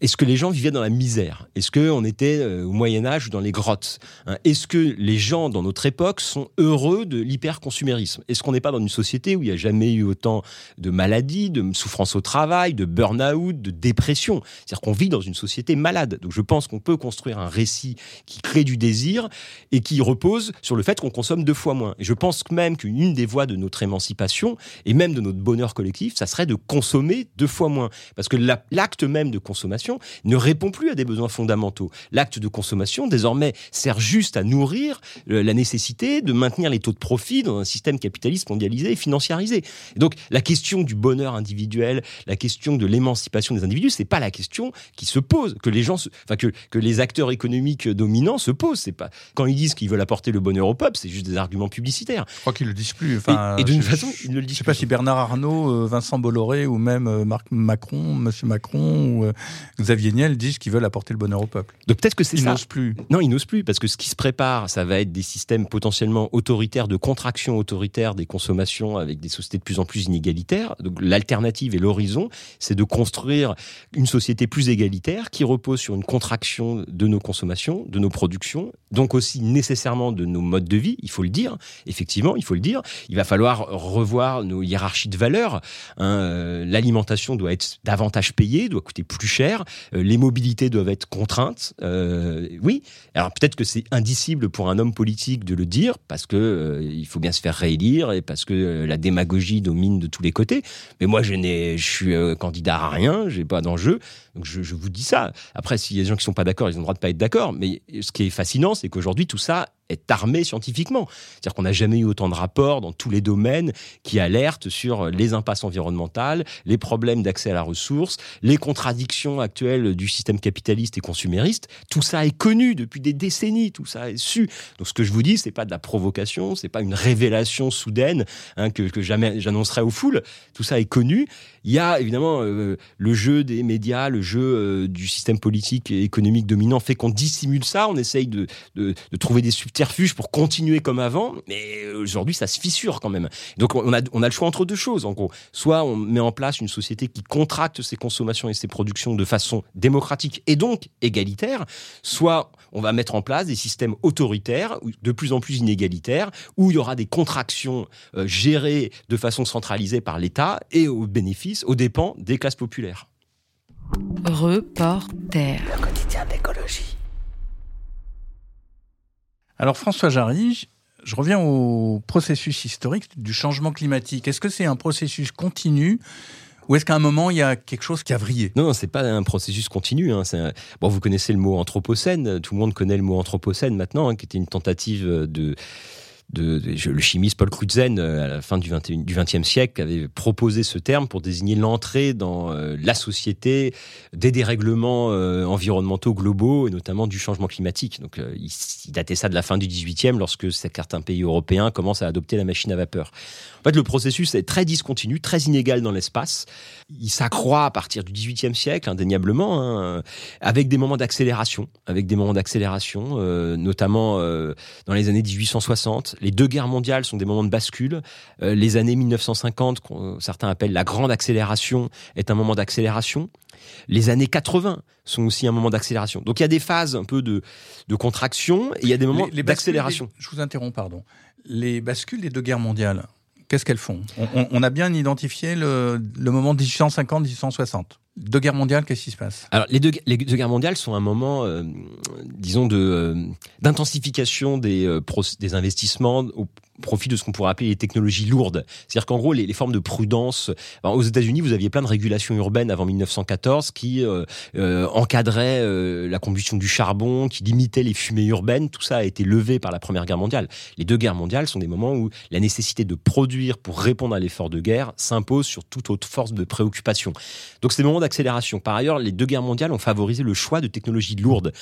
est-ce que les gens vivaient dans la misère? Est-ce qu'on était euh, au Moyen Âge dans les grottes hein? Est-ce que les gens dans notre époque sont heureux de l'hyperconsumérisme? Est-ce qu'on n'est pas dans une société où il n'y a jamais eu autant de maladies, de souffrance au travail, de burn-out, de dépression? C'est-à-dire qu'on vit dans une société malade. Donc je pense qu'on peut construire un récit qui crée du désir et qui repose sur le fait qu'on consomme deux fois moins. Et je pense même qu'une des voies de notre émancipation et même de notre bonheur collectif, ça serait de consommer deux fois moins. Parce que l'acte même de consommation ne répond plus à des besoins fondamentaux. L'acte de consommation, désormais, sert juste à nourrir euh, la nécessité de maintenir les taux de profit dans un système capitaliste mondialisé et financiarisé. donc, la question du bonheur individuel, la question de l'émancipation des individus, c'est pas la question qui se pose, que les gens, enfin, que, que les acteurs économiques dominants se posent. C'est pas, quand ils disent qu'ils veulent apporter le bonheur au peuple, c'est juste des arguments publicitaires. Je crois qu'ils le disent plus. Enfin, et, d'une façon, ils ne le disent Je sais pas si Bernard Arnault, euh, Vincent Bolloré ou même euh, Marc Macron, Monsieur Macron ou Xavier Niel disent qu'ils veulent apporter le bonheur au peuple. Donc peut-être que c'est ça. Ils n'osent plus. Non, ils n'osent plus parce que ce qui se prépare, ça va être des systèmes potentiellement autoritaires, de contraction autoritaire des consommations avec des sociétés de plus en plus inégalitaires. Donc l'alternative et l'horizon, c'est de construire une société plus égalitaire qui repose sur une contraction de nos consommations, de nos productions, donc aussi nécessairement de nos modes de vie. Il faut le dire. Effectivement, il faut le dire. Il va falloir revoir nos hiérarchies de valeurs. Hein. Euh, l'alimentation doit être davantage payée, doit coûter plus cher. Euh, les mobilités doivent être contraintes. Euh, oui. Alors peut-être que c'est indicible pour un homme politique de le dire parce que euh, il faut bien se faire réélire et parce que la démagogie domine de tous les côtés. Mais moi, je suis candidat à rien, j'ai pas d'enjeu. Donc je, je, vous dis ça. Après, s'il y a des gens qui sont pas d'accord, ils ont le droit de pas être d'accord. Mais ce qui est fascinant, c'est qu'aujourd'hui tout ça est armé scientifiquement. C'est-à-dire qu'on n'a jamais eu autant de rapports dans tous les domaines qui alertent sur les impasses environnementales, les problèmes d'accès à la ressource, les contradictions actuelles du système capitaliste et consumériste. Tout ça est connu depuis des décennies, tout ça est su. Donc ce que je vous dis, c'est pas de la provocation, c'est pas une révélation soudaine hein, que, que jamais j'annoncerai aux foules. Tout ça est connu. Il y a évidemment euh, le jeu des médias, le jeu euh, du système politique et économique dominant fait qu'on dissimule ça. On essaye de, trouver des subtilités subterfuge pour continuer comme avant, mais aujourd'hui ça se fissure quand même. Donc on a, on a le choix entre deux choses en gros. Soit on met en place une société qui contracte ses consommations et ses productions de façon démocratique et donc égalitaire, soit on va mettre en place des systèmes autoritaires, de plus en plus inégalitaires, où il y aura des contractions euh, gérées de façon centralisée par l'État et au bénéfice, aux dépens des classes populaires. Reporter. Le quotidien d'écologie. Alors François Jarry, je reviens au processus historique du changement climatique. Est-ce que c'est un processus continu ou est-ce qu'à un moment, il y a quelque chose qui a vrillé? Non, non c'est pas un processus continu. Hein. Bon, vous connaissez le mot anthropocène. Tout le monde connaît le mot anthropocène maintenant, hein, qui était une tentative de le chimiste Paul Crutzen, euh, à la fin du XXe siècle, avait proposé ce terme pour désigner l'entrée dans euh, la société des dérèglements euh, environnementaux globaux et notamment du changement climatique. Donc, il, datait ça de la fin du XVIIIe, lorsque certains pays européens commencent à adopter la machine à vapeur. En fait, le processus est très discontinu, très inégal dans l'espace. Il s'accroît à partir du XVIIIe siècle, indéniablement, hein, avec des moments d'accélération, avec des moments d'accélération, notamment dans les années 1860 les deux guerres mondiales sont des moments de bascule. Euh, les années 1950, que certains appellent la grande accélération, est un moment d'accélération. Les années 80 sont aussi un moment d'accélération. Donc il y a des phases un peu de, contraction et il y a des moments d'accélération. Je vous interromps, pardon. Les bascules des deux guerres mondiales, qu'est-ce qu'elles font? On, a bien identifié le, le moment 1850-1860 deux guerres mondiales, qu'est-ce qui se passe? Alors, les deux, guerres mondiales sont un moment, euh, disons, de euh, d'intensification des, euh, des investissements au profit de ce qu'on pourrait appeler les technologies lourdes. C'est-à-dire qu'en gros, les, formes de prudence. aux États-Unis, vous aviez plein de régulations urbaines avant 1914 qui encadraient la combustion du charbon, qui limitaient les fumées urbaines. Tout ça a été levé par la Première Guerre mondiale. Les deux guerres mondiales sont des moments où la nécessité de produire pour répondre à l'effort de guerre s'impose sur toute autre force de préoccupation. Donc, c'est des moments Par ailleurs, les deux guerres mondiales ont favorisé le choix de technologies lourdes.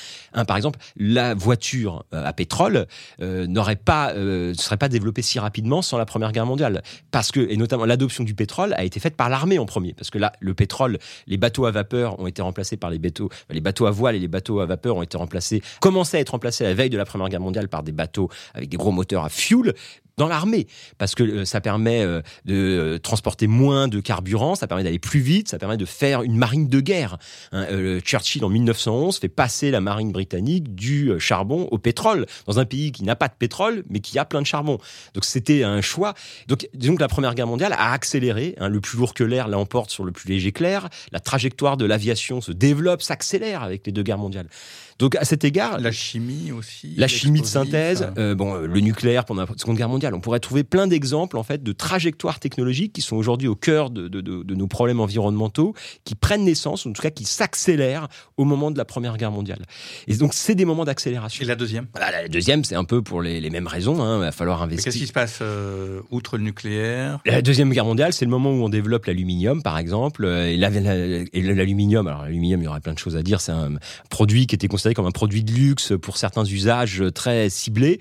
Par exemple, la voiture à pétrole n'aurait pas, ne serait pas développée si rapidement sans la Première Guerre mondiale. Parce que, et notamment l'adoption du pétrole a été faite par l'armée en premier. Parce que là, le pétrole, les bateaux à vapeur ont été remplacés par les bateaux, les bateaux à voile et les bateaux à vapeur ont été remplacés, commençaient à être remplacés à la veille de la Première Guerre mondiale par des bateaux avec des gros moteurs à fuel dans l'armée, parce que euh, ça permet euh, de euh, transporter moins de carburant, ça permet d'aller plus vite, ça permet de faire une marine de guerre. Hein, Churchill, en 1911, fait passer la marine britannique du charbon au pétrole, dans un pays qui n'a pas de pétrole, mais qui a plein de charbon. Donc c'était un choix. Donc disons que la Première Guerre mondiale a accéléré, hein, le plus lourd que l'air l'emporte sur le plus léger que l'air, la trajectoire de l'aviation se développe, s'accélère avec les deux guerres mondiales. Donc à cet égard, la chimie aussi, la chimie de synthèse, euh, bon, euh, le nucléaire pendant la Seconde Guerre mondiale, on pourrait trouver plein d'exemples en fait de trajectoires technologiques qui sont aujourd'hui au cœur de, de, de, de, nos problèmes environnementaux, qui prennent naissance, ou en tout cas qui s'accélèrent au moment de la Première Guerre mondiale. Et donc c'est des moments d'accélération. Et la deuxième? Voilà, La deuxième, c'est un peu pour les, les mêmes raisons. Hein, il va falloir investir. Qu'est-ce qui se passe euh, outre le nucléaire? La deuxième Guerre mondiale, c'est le moment où on développe l'aluminium, par exemple, et l'aluminium. Alors l'aluminium, il y aurait plein de choses à dire. C'est un produit qui était considéré comme un produit de luxe pour certains usages très ciblés.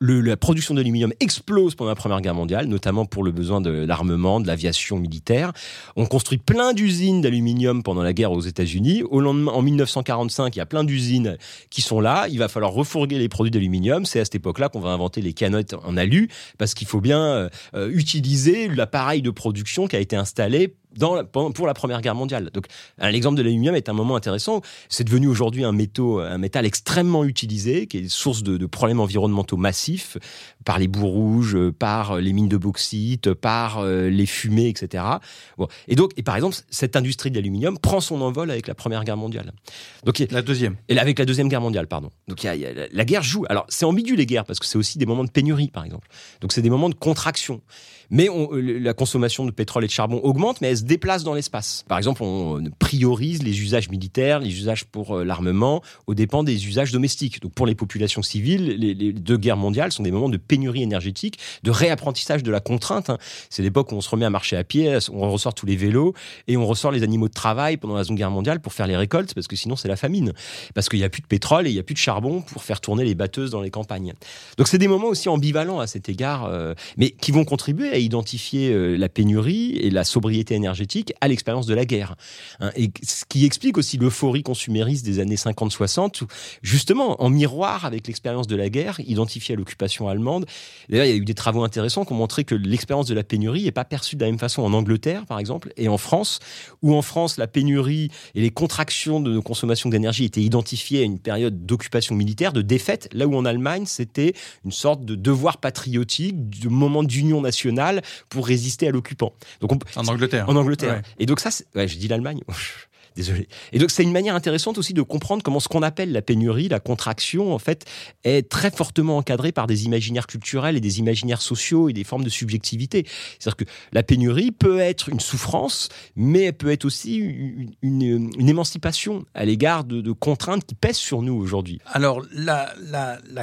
la production d'aluminium explose pendant la Première Guerre mondiale, notamment pour le besoin de l'armement, de l'aviation militaire. On construit plein d'usines d'aluminium pendant la guerre aux États-Unis. Au lendemain, en 1945, il y a plein d'usines qui sont là. Il va falloir refourguer les produits d'aluminium. C'est à cette époque-là qu'on va inventer les canottes en alu, parce qu'il faut bien euh, utiliser l'appareil de production qui a été installé dans pour la Première Guerre mondiale. Donc, l'exemple de l'aluminium est un moment intéressant. C'est devenu aujourd'hui un, métaux, un métal extrêmement utilisé, qui est source de, de, problèmes environnementaux massifs par les boues rouges, par les mines de bauxite, par euh, les fumées, etc. Bon. Et donc, et par exemple, cette industrie de l'aluminium prend son envol avec la Première Guerre mondiale. Donc, la deuxième. Et avec la deuxième guerre mondiale, pardon. Donc, y y a, la guerre joue. Alors, c'est ambigu les guerres parce que c'est aussi des moments de pénurie, par exemple. Donc, c'est des moments de contraction. Mais on, la consommation de pétrole et de charbon augmente, mais elle se déplace dans l'espace. Par exemple, on priorise les usages militaires, les usages pour euh, l'armement, aux dépens des usages domestiques. Donc pour les populations civiles, les, deux guerres mondiales sont des moments de pénurie énergétique, de réapprentissage de la contrainte. Hein. C'est l'époque où on se remet à marcher à pied, on ressort tous les vélos et on ressort les animaux de travail pendant la Seconde Guerre mondiale pour faire les récoltes, parce que sinon c'est la famine. Parce qu'il n'y a plus de pétrole et il n'y a plus de charbon pour faire tourner les batteuses dans les campagnes. Donc c'est des moments aussi ambivalents à cet égard, euh, mais qui vont contribuer à identifier euh, la pénurie et la sobriété énergétique à l'expérience de la guerre. Hein. et ce qui explique aussi l'euphorie consumériste des années 50-60, justement, en miroir avec l'expérience de la guerre, identifiée à l'occupation allemande. D'ailleurs, il y a eu des travaux intéressants qui ont montré que l'expérience de la pénurie n'est pas perçue de la même façon en Angleterre, par exemple, et en France, où en France, la pénurie et les contractions de nos consommations d'énergie étaient identifiées à une période d'occupation militaire, de défaite, là où en Allemagne, c'était une sorte de devoir patriotique, de moment d'union nationale pour résister à l'occupant. Donc en Angleterre. En Angleterre. Et donc ça, ouais, je dis l'Allemagne. Désolé. Et donc c'est une manière intéressante aussi de comprendre comment ce qu'on appelle la pénurie, la contraction, en fait, est très fortement encadrée par des imaginaires culturels et des imaginaires sociaux et des formes de subjectivité. C'est-à-dire que la pénurie peut être une souffrance, mais elle peut être aussi une, émancipation à l'égard de, contraintes qui pèsent sur nous aujourd'hui. Alors la,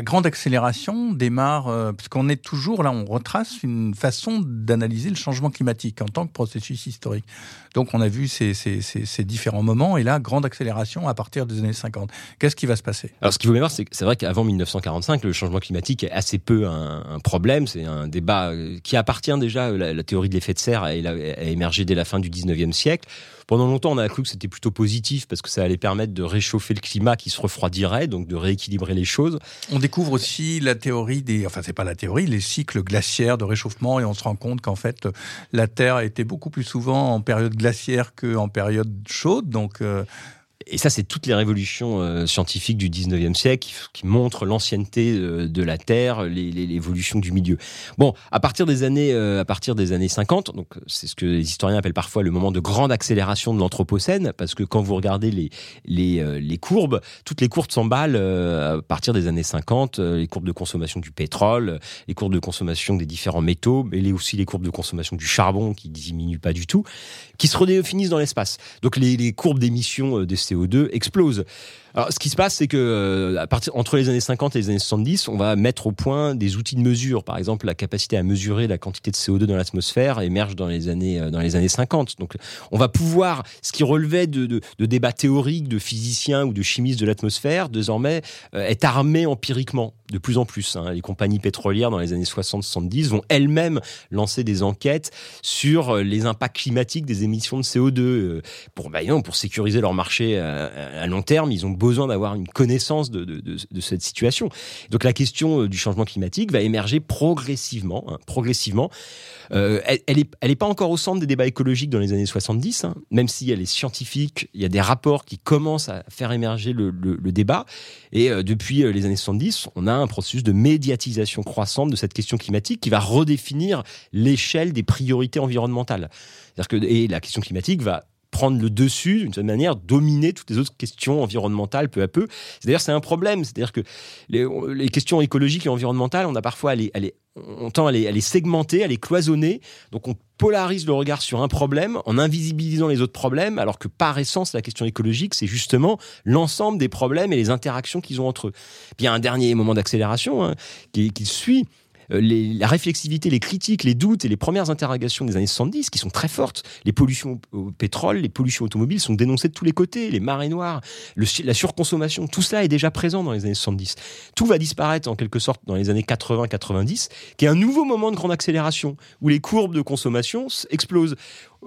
grande accélération démarre, euh, puisqu'on est toujours là, on retrace une façon d'analyser le changement climatique en tant que processus historique. Donc on a vu ces différents moment, et là, grande accélération à partir des années 50. Qu'est-ce qui va se passer? Alors, ce qu'il faut bien voir, c'est c'est vrai qu'avant 1945, le changement climatique est assez peu un, problème. C'est un débat euh, qui appartient déjà, la, la théorie de l'effet de serre a, a, émergé dès la fin du 19e siècle. Pendant longtemps, on a cru que c'était plutôt positif parce que ça allait permettre de réchauffer le climat qui se refroidirait, donc de rééquilibrer les choses. On découvre aussi la théorie des, enfin c'est pas la théorie, les cycles glaciaires de réchauffement et on se rend compte qu'en fait la Terre était beaucoup plus souvent en période glaciaire qu'en période chaude, donc. Euh, et ça, c'est toutes les révolutions euh, scientifiques du 19e siècle qui, montrent l'ancienneté euh, de la Terre, l'évolution du milieu. Bon, à partir des années, à partir des années 50, donc c'est ce que les historiens appellent parfois le moment de grande accélération de l'Anthropocène, parce que quand vous regardez les, les, courbes, toutes les courbes s'emballent à partir des années 50, les courbes de consommation du pétrole, les courbes de consommation des différents métaux, mais aussi les courbes de consommation du charbon qui diminuent pas du tout, qui se redéfinissent dans l'espace. Donc les, les courbes d'émission des CO2 explosent. Ce qui se passe, c'est que euh, à partir entre les années 50 et les années 70, on va mettre au point des outils de mesure. Par exemple, la capacité à mesurer la quantité de CO2 dans l'atmosphère émerge dans les années euh, dans les années 50. Donc, on va pouvoir, ce qui relevait de, de, débats théoriques de physiciens ou de chimistes de l'atmosphère, désormais euh, est armé empiriquement de plus en plus. Hein. Les compagnies pétrolières dans les années 60-70 vont elles-mêmes lancer des enquêtes sur les impacts climatiques des émissions de CO2 pour bah, non, pour sécuriser leur marché à, à long terme. Ils ont besoin d'avoir une connaissance de, cette situation. Donc la question euh, du changement climatique va émerger progressivement, hein, progressivement. Euh, elle, elle, pas encore au centre des débats écologiques dans les années 70, hein, même si elle est scientifique. Il y a des rapports qui commencent à faire émerger le, débat. Et euh, depuis les années 70, on a un processus de médiatisation croissante de cette question climatique qui va redéfinir l'échelle des priorités environnementales. Que, et la question climatique va prendre le dessus, d'une certaine manière, dominer toutes les autres questions environnementales peu à peu. D'ailleurs, c'est un problème. C'est-à-dire que les, questions écologiques et environnementales, on a parfois à les, à les on tend à les, les, segmenter, à les cloisonner. Donc on polarise le regard sur un problème en invisibilisant les autres problèmes, alors que par essence, la question écologique, c'est justement l'ensemble des problèmes et les interactions qu'ils ont entre eux. Puis il y a un dernier moment d'accélération hein, qui, suit, les, la réflexivité, les critiques, les doutes et les premières interrogations des années 70 qui sont très fortes. Les pollutions au pétrole, les pollutions automobiles sont dénoncées de tous les côtés, les marées noires, la surconsommation, tout cela est déjà présent dans les années 70. Tout va disparaître en quelque sorte dans les années 80-90, qui est un nouveau moment de grande accélération où les courbes de consommation explosent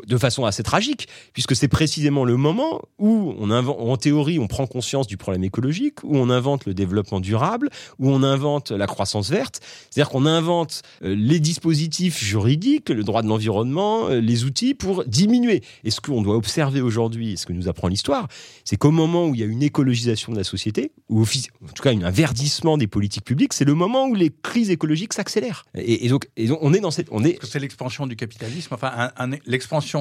de façon assez tragique, puisque c'est précisément le moment où on invente, en théorie, on prend conscience du problème écologique, où on invente le développement durable, où on invente la croissance verte. C'est-à-dire qu'on invente euh, les dispositifs juridiques, le droit de l'environnement, euh, les outils pour diminuer. Et ce qu'on doit observer aujourd'hui, ce que nous apprend l'histoire, c'est qu'au moment où il y a une écologisation de la société, ou en tout cas un verdissement des politiques publiques, c'est le moment où les crises écologiques s'accélèrent. Et, et, donc, et donc, on est dans cette, on est. C'est l'expansion du capitalisme, enfin, un,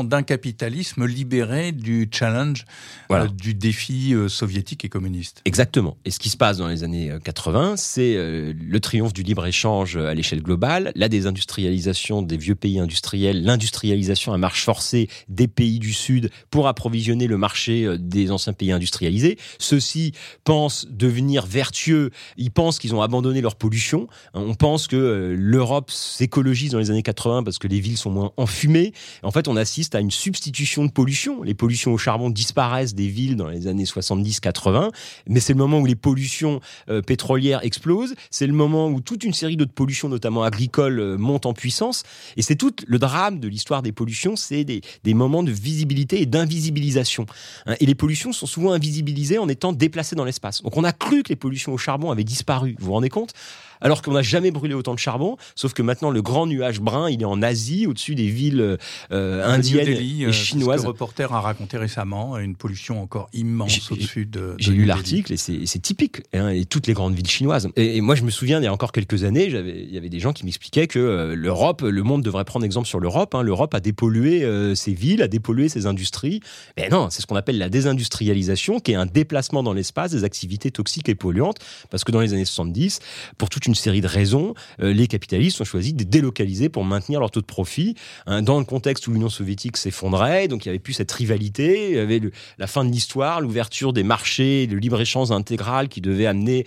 d'un capitalisme libéré du challenge, voilà. euh, du défi euh, soviétique et communiste. Exactement. Et ce qui se passe dans les années 80, c'est euh, le triomphe du libre-échange à l'échelle globale, la désindustrialisation des vieux pays industriels, l'industrialisation à marche forcée des pays du Sud pour approvisionner le marché des anciens pays industrialisés. Ceux-ci pensent devenir vertueux, ils pensent qu'ils ont abandonné leur pollution. On pense que l'Europe s'écologise dans les années 80 parce que les villes sont moins enfumées. En fait, on a assiste à une substitution de pollution. Les pollutions au charbon disparaissent des villes dans les années 70-80, mais c'est le moment où les pollutions euh, pétrolières explosent. C'est le moment où toute une série d'autres pollutions, notamment agricoles, euh, montent en puissance. Et c'est tout le drame de l'histoire des pollutions, c'est des, moments de visibilité et d'invisibilisation. Hein, et les pollutions sont souvent invisibilisées en étant déplacées dans l'espace. Donc on a cru que les pollutions au charbon avaient disparu. Vous vous rendez compte? Alors qu'on n'a jamais brûlé autant de charbon, sauf que maintenant le grand nuage brun, il est en Asie, au-dessus des villes euh, indiennes Delhi, et chinoises. Le reporter a raconté récemment une pollution encore immense au-dessus de. J'ai lu l'article et c'est typique, hein, et toutes les grandes villes chinoises. Et, et, moi, je me souviens, il y a encore quelques années, il y avait des gens qui m'expliquaient que euh, l'Europe, le monde devrait prendre exemple sur l'Europe. Hein, L'Europe a dépollué euh, ses villes, a dépollué ses industries. Mais non, c'est ce qu'on appelle la désindustrialisation, qui est un déplacement dans l'espace des activités toxiques et polluantes, parce que dans les années 70, pour toute une série de raisons, euh, les capitalistes ont choisi de délocaliser pour maintenir leur taux de profit. Hein, dans le contexte où l'Union soviétique s'effondrait, donc il y avait plus cette rivalité, il y avait la fin de l'histoire, l'ouverture des marchés, le libre-échange intégral qui devait amener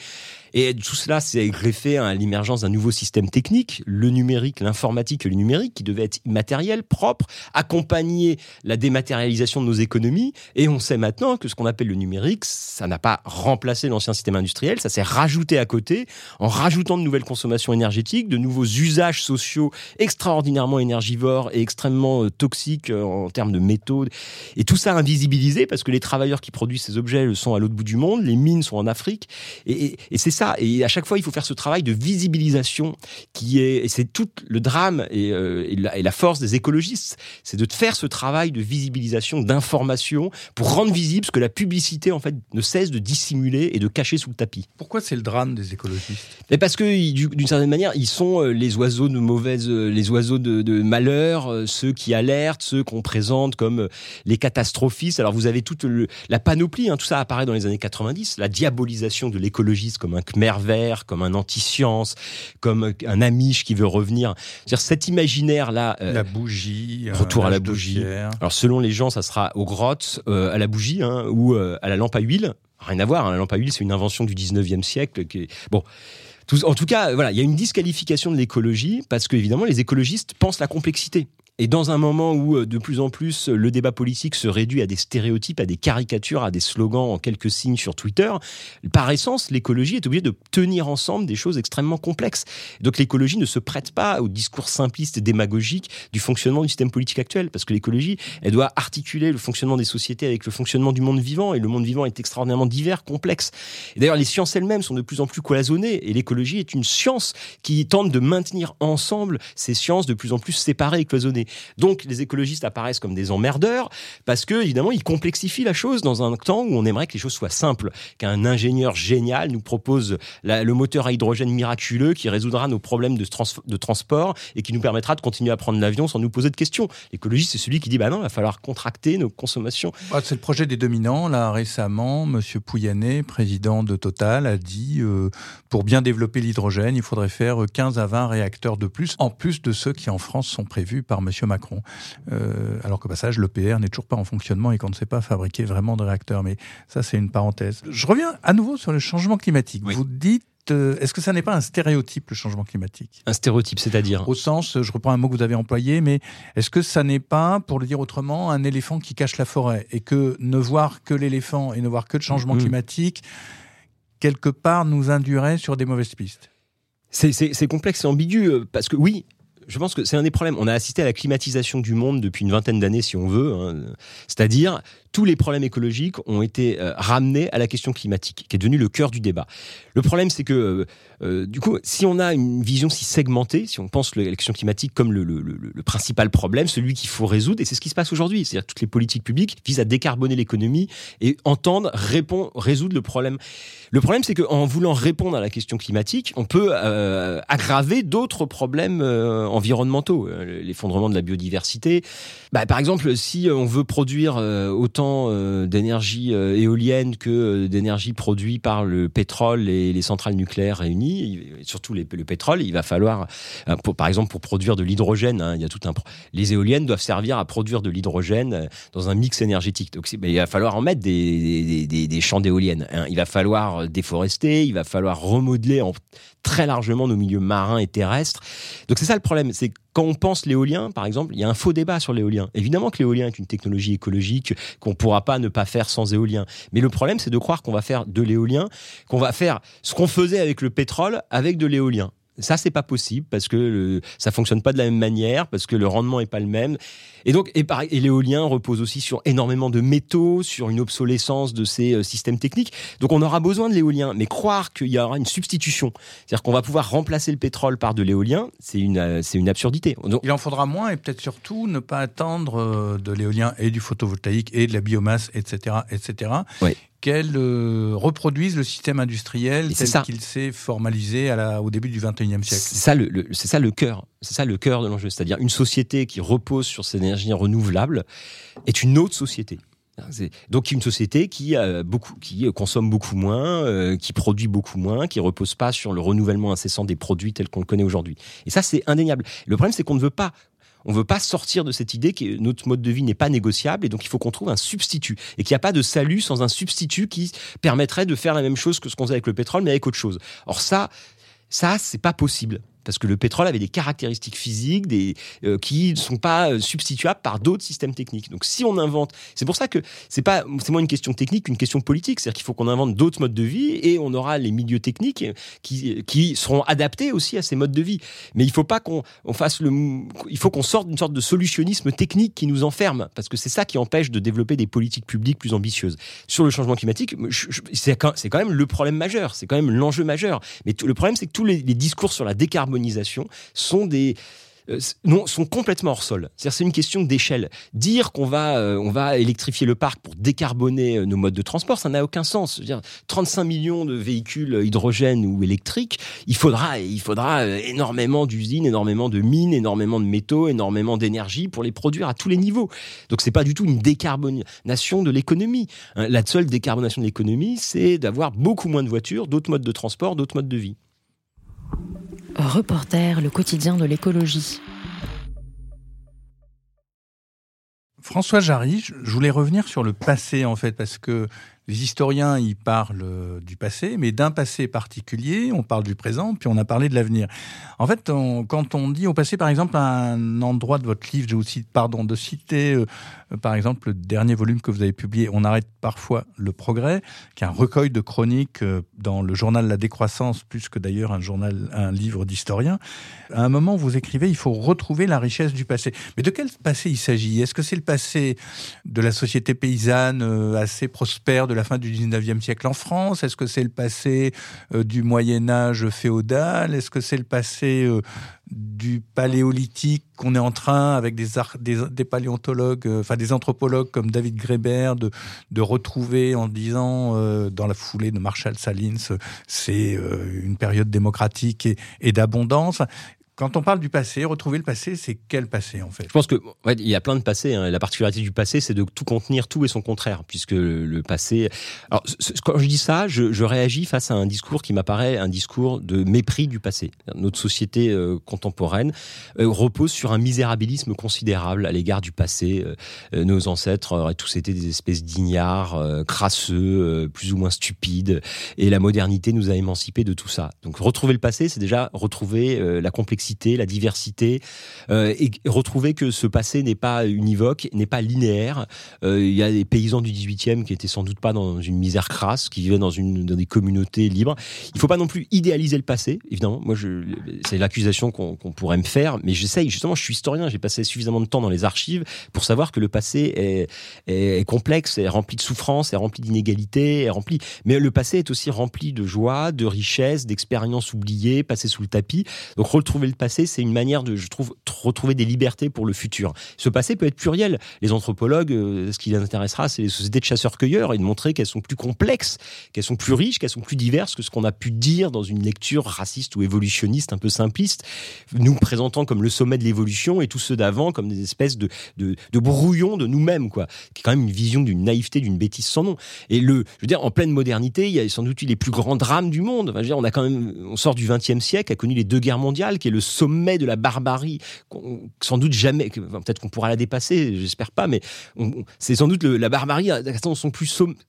et tout cela s'est greffé à l'émergence d'un nouveau système technique, le numérique, l'informatique et le numérique, qui devait être immatériel, propre, accompagner la dématérialisation de nos économies. Et on sait maintenant que ce qu'on appelle le numérique, ça n'a pas remplacé l'ancien système industriel, ça s'est rajouté à côté en rajoutant de nouvelles consommations énergétiques, de nouveaux usages sociaux extraordinairement énergivores et extrêmement euh, toxiques physique, en termes de métaux, et tout ça invisibilisé parce que les travailleurs qui produisent ces objets le sont à l'autre bout du monde, les mines sont en Afrique, et, c'est ça. Et à chaque fois, il faut faire ce travail de visibilisation qui est, et c'est tout le drame et, et, la, et la force des écologistes, c'est de faire ce travail de visibilisation, d'information pour rendre visible ce que la publicité en fait ne cesse de dissimuler et de cacher sous le tapis. Pourquoi c'est le drame des écologistes? Et Parce que d'une certaine manière, ils sont euh, les oiseaux de mauvaise, euh, les oiseaux de, malheur, euh, ceux qui alertent, ceux qu'on présente comme les catastrophistes. Alors vous avez toute la panoplie, hein, tout ça apparaît dans les années 90, la diabolisation de l'écologiste comme un Khmer vert, comme un anti-science, comme un amiche qui veut revenir. C'est-à-dire cet imaginaire là. la bougie. Retour à la bougie. Alors selon les gens, ça sera aux grottes, à la bougie hein, ou à la lampe à huile. Rien à voir, hein, la lampe à huile, c'est une invention du 19e siècle. Qui Bon, en tout cas, voilà, il y a une disqualification de l'écologie parce que évidemment les écologistes pensent la complexité. Et dans un moment où euh, de plus en plus le débat politique se réduit à des stéréotypes, à des caricatures, à des slogans en quelques signes sur Twitter, par essence, l'écologie est obligée de tenir ensemble des choses extrêmement complexes. Donc l'écologie ne se prête pas au discours simpliste et démagogique du fonctionnement du système politique actuel, parce que l'écologie, elle doit articuler le fonctionnement des sociétés avec le fonctionnement du monde vivant, et le monde vivant est extraordinairement divers, complexe. Et d'ailleurs, les sciences elles-mêmes sont de plus en plus cloisonnées, et l'écologie est une science qui tente de maintenir ensemble ces sciences de plus en plus séparées et cloisonnées. Donc les écologistes apparaissent comme des emmerdeurs parce que évidemment ils complexifient la chose dans un temps où on aimerait que les choses soient simples, qu'un ingénieur génial nous propose le moteur à hydrogène miraculeux qui résoudra nos problèmes de, de, transport et qui nous permettra de continuer à prendre l'avion sans nous poser de questions. L'écologiste c'est celui qui dit bah non, il va falloir contracter nos consommations. Ah, c'est le projet des dominants. Là récemment, Monsieur Pouyanné, président de Total, a dit euh, pour bien développer l'hydrogène, il faudrait faire 15 à 20 réacteurs de plus, en plus de ceux qui en France sont prévus par Monsieur Macron. Euh, alors qu'au passage, l'EPR n'est toujours pas en fonctionnement et qu'on ne sait pas fabriquer vraiment de réacteurs. Mais ça, c'est une parenthèse. Je reviens à nouveau sur le changement climatique. Vous dites euh, est-ce que ça n'est pas un stéréotype, le changement climatique? Un stéréotype, c'est-à-dire? Au sens, je reprends un mot que vous avez employé, mais est-ce que ça n'est pas, pour le dire autrement, un éléphant qui cache la forêt Et que ne voir que l'éléphant et ne voir que le changement mmh. climatique, quelque part, nous induirait sur des mauvaises pistes? C'est complexe et ambigu, euh, parce que oui, je pense que c'est un des problèmes. On a assisté à la climatisation du monde depuis une vingtaine d'années, si on veut. Hein. C'est-à-dire, tous les problèmes écologiques ont été euh, ramenés à la question climatique, qui est devenue le cœur du débat. Le problème, c'est que, euh, euh, du coup, si on a une vision si segmentée, si on pense la question climatique comme le, principal problème, celui qu'il faut résoudre, et c'est ce qui se passe aujourd'hui, c'est-à-dire toutes les politiques publiques visent à décarboner l'économie et entendre, répondre, résoudre le problème. Le problème, c'est qu'en voulant répondre à la question climatique, on peut aggraver d'autres problèmes environnementaux, l'effondrement de la biodiversité. Bah, par exemple, si on veut produire autant euh, d'énergie euh, éolienne que euh, d'énergie produite par le pétrole et les centrales nucléaires réunies, et surtout le pétrole, il va falloir, par exemple, pour produire de l'hydrogène, hein, il y a tout un. Les éoliennes doivent servir à produire de l'hydrogène dans un mix énergétique. Donc, ben, il va falloir en mettre des, champs d'éoliennes. Hein. Il va falloir déforester, il va falloir remodeler en très largement nos milieux marins et terrestres. Donc c'est ça le problème, c'est quand on pense l'éolien, par exemple, il y a un faux débat sur l'éolien. Évidemment que l'éolien est une technologie écologique qu'on ne pourra pas ne pas faire sans éolien. Mais le problème, c'est de croire qu'on va faire de l'éolien, qu'on va faire ce qu'on faisait avec le pétrole avec de l'éolien. Ça, c'est pas possible parce que le, ça fonctionne pas de la même manière, parce que le rendement est pas le même. Et donc, et, et l'éolien repose aussi sur énormément de métaux, sur une obsolescence de ces euh, systèmes techniques. Donc, on aura besoin de l'éolien. Mais croire qu'il y aura une substitution, c'est-à-dire qu'on va pouvoir remplacer le pétrole par de l'éolien, c'est une, euh, c'est une absurdité. Il en faudra moins et peut-être surtout ne pas attendre euh, de l'éolien et du photovoltaïque et de la biomasse, etc., etc. Oui qu'elle reproduise le système industriel tel qu'il s'est formalisé à la, au début du XXIe siècle. C'est ça le, c'est ça le cœur, c'est ça le cœur de l'enjeu, c'est-à-dire une société qui repose sur ces énergies renouvelables est une autre société. Donc une société qui beaucoup, qui consomme beaucoup moins, euh, qui produit beaucoup moins, qui repose pas sur le renouvellement incessant des produits tels qu'on le connaît aujourd'hui. Et ça, c'est indéniable. Le problème, c'est qu'on ne veut pas on veut pas sortir de cette idée que notre mode de vie n'est pas négociable et donc il faut qu'on trouve un substitut et qu'il n'y a pas de salut sans un substitut qui permettrait de faire la même chose que ce qu'on faisait avec le pétrole mais avec autre chose. Or ça, ça c'est pas possible parce que le pétrole avait des caractéristiques physiques euh, qui ne sont pas euh, substituables par d'autres systèmes techniques. Donc si on invente, c'est pour ça que c'est pas c'est moins une question technique qu'une question politique, c'est-à-dire qu'il faut qu'on invente d'autres modes de vie et on aura les milieux techniques qui, qui seront adaptés aussi à ces modes de vie. Mais il faut pas qu'on on fasse le, il faut qu'on sorte d'une sorte de solutionnisme technique qui nous enferme, parce que c'est ça qui empêche de développer des politiques publiques plus ambitieuses. Sur le changement climatique, c'est quand, même le problème majeur, c'est quand même l'enjeu majeur. Mais le problème, c'est que tous les, les discours sur la sont des euh, non, sont complètement hors sol. C'est-à-dire c'est une question d'échelle. Dire qu'on va, euh, on va électrifier le parc pour décarboner euh, nos modes de transport, ça n'a aucun sens. dire 35 millions de véhicules hydrogène ou électriques, il faudra, il faudra énormément d'usines, énormément de mines, énormément de métaux, énormément d'énergie pour les produire à tous les niveaux. Donc c'est pas du tout une décarbonation de l'économie. Hein, la seule décarbonation de l'économie, c'est d'avoir beaucoup moins de voitures, d'autres modes de transport, d'autres modes de vie. Reporter, le quotidien de l'écologie. François Jarry, je voulais revenir sur le passé en fait, parce que les historiens, ils parlent euh, du passé, mais d'un passé particulier, on parle du présent, puis on a parlé de l'avenir. En fait, quand on dit au passé, par exemple, un endroit de votre livre, j'ai aussi, pardon, de citer, euh, par exemple, le dernier volume que vous avez publié, On arrête parfois le progrès, qui est un recueil de chroniques euh, dans le journal La Décroissance, plus que d'ailleurs un journal, un livre d'historien. À un moment, vous écrivez, il faut retrouver la richesse du passé. Mais de quel passé il s'agit? Est-ce que c'est le passé de la société paysanne assez prospère la fin du 19e siècle en France? Est-ce que c'est le passé euh, du Moyen Âge féodal? Est-ce que c'est le passé euh, du paléolithique qu'on est en train, avec des, des, paléontologues, euh, enfin des anthropologues comme David Greber, de, retrouver en disant, dans la foulée de Marshall Salins, c'est une période démocratique et d'abondance? Quand on parle du passé, retrouver le passé, c'est quel passé en fait? Je pense que il y a plein de passés. Hein. La particularité du passé, c'est de tout contenir, tout et son contraire, puisque le, passé. Alors quand je dis ça, je, réagis face à un discours qui m'apparaît un discours de mépris du passé. Notre société euh, contemporaine euh, repose sur un misérabilisme considérable à l'égard du passé. Euh, nos ancêtres auraient tous été des espèces d'ignards, crasseux, plus ou moins stupides, et la modernité nous a émancipés de tout ça. Donc retrouver le passé, c'est déjà retrouver la complexité la diversité, euh, et retrouver que ce passé n'est pas univoque, n'est pas linéaire. Euh, il y a des paysans du 18e qui étaient sans doute pas dans une misère crasse, qui vivaient dans, une, dans des communautés libres. Il faut pas non plus idéaliser le passé, évidemment. Moi, c'est l'accusation qu'on pourrait me faire, mais j'essaye. Justement, je suis historien, j'ai passé suffisamment de temps dans les archives pour savoir que le passé est, est complexe, est rempli de souffrances, est rempli d'inégalités, est rempli. Mais le passé est aussi rempli de joie, de richesse, d'expériences oubliées, passées sous le tapis. Donc retrouver le passé, c'est une manière de, je trouve, retrouver des libertés pour le futur. Ce passé peut être pluriel. Les anthropologues, euh, ce qui les intéressera, c'est les sociétés de chasseurs-cueilleurs et de montrer qu'elles sont plus complexes, qu'elles sont plus riches, qu'elles sont plus diverses que ce qu'on a pu dire dans une lecture raciste ou évolutionniste un peu simpliste, nous présentant comme le sommet de l'évolution et tous ceux d'avant comme des espèces de, de, brouillons de nous-mêmes, quoi. Qui est quand même une vision d'une naïveté, d'une bêtise sans nom. Et le, je veux dire, en pleine modernité, il y a sans doute les plus grands drames du monde. Enfin, je veux dire, on a quand même, on sort du XXe siècle, a connu les deux guerres mondiales, qui est le sommet de la barbarie, sans doute jamais, peut-être qu'on pourra la dépasser, j'espère pas, mais c'est sans doute la barbarie atteint, son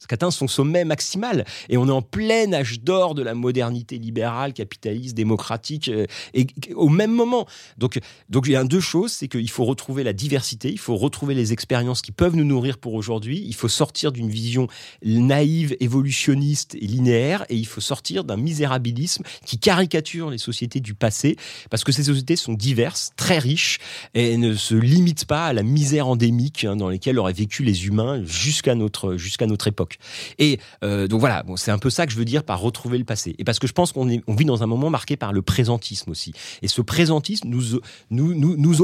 atteint son sommet maximal. Et on est en plein âge d'or de la modernité libérale, capitaliste, démocratique, euh, et, au même moment. Donc, donc il y a deux choses, c'est qu'il faut retrouver la diversité, il faut retrouver les expériences qui peuvent nous nourrir pour aujourd'hui, il faut sortir d'une vision naïve, évolutionniste et linéaire, et il faut sortir d'un misérabilisme qui caricature les sociétés du passé, parce que ces sociétés sont diverses, très riches, et ne se limitent pas à la misère endémique hein, dans laquelle auraient vécu les humains jusqu'à notre, jusqu'à notre époque. Et euh, donc voilà, c'est un peu ça que je veux dire par retrouver le passé. Et parce que je pense qu'on on vit dans un moment marqué par le présentisme aussi. Et ce présentisme nous, nous, nous, nous,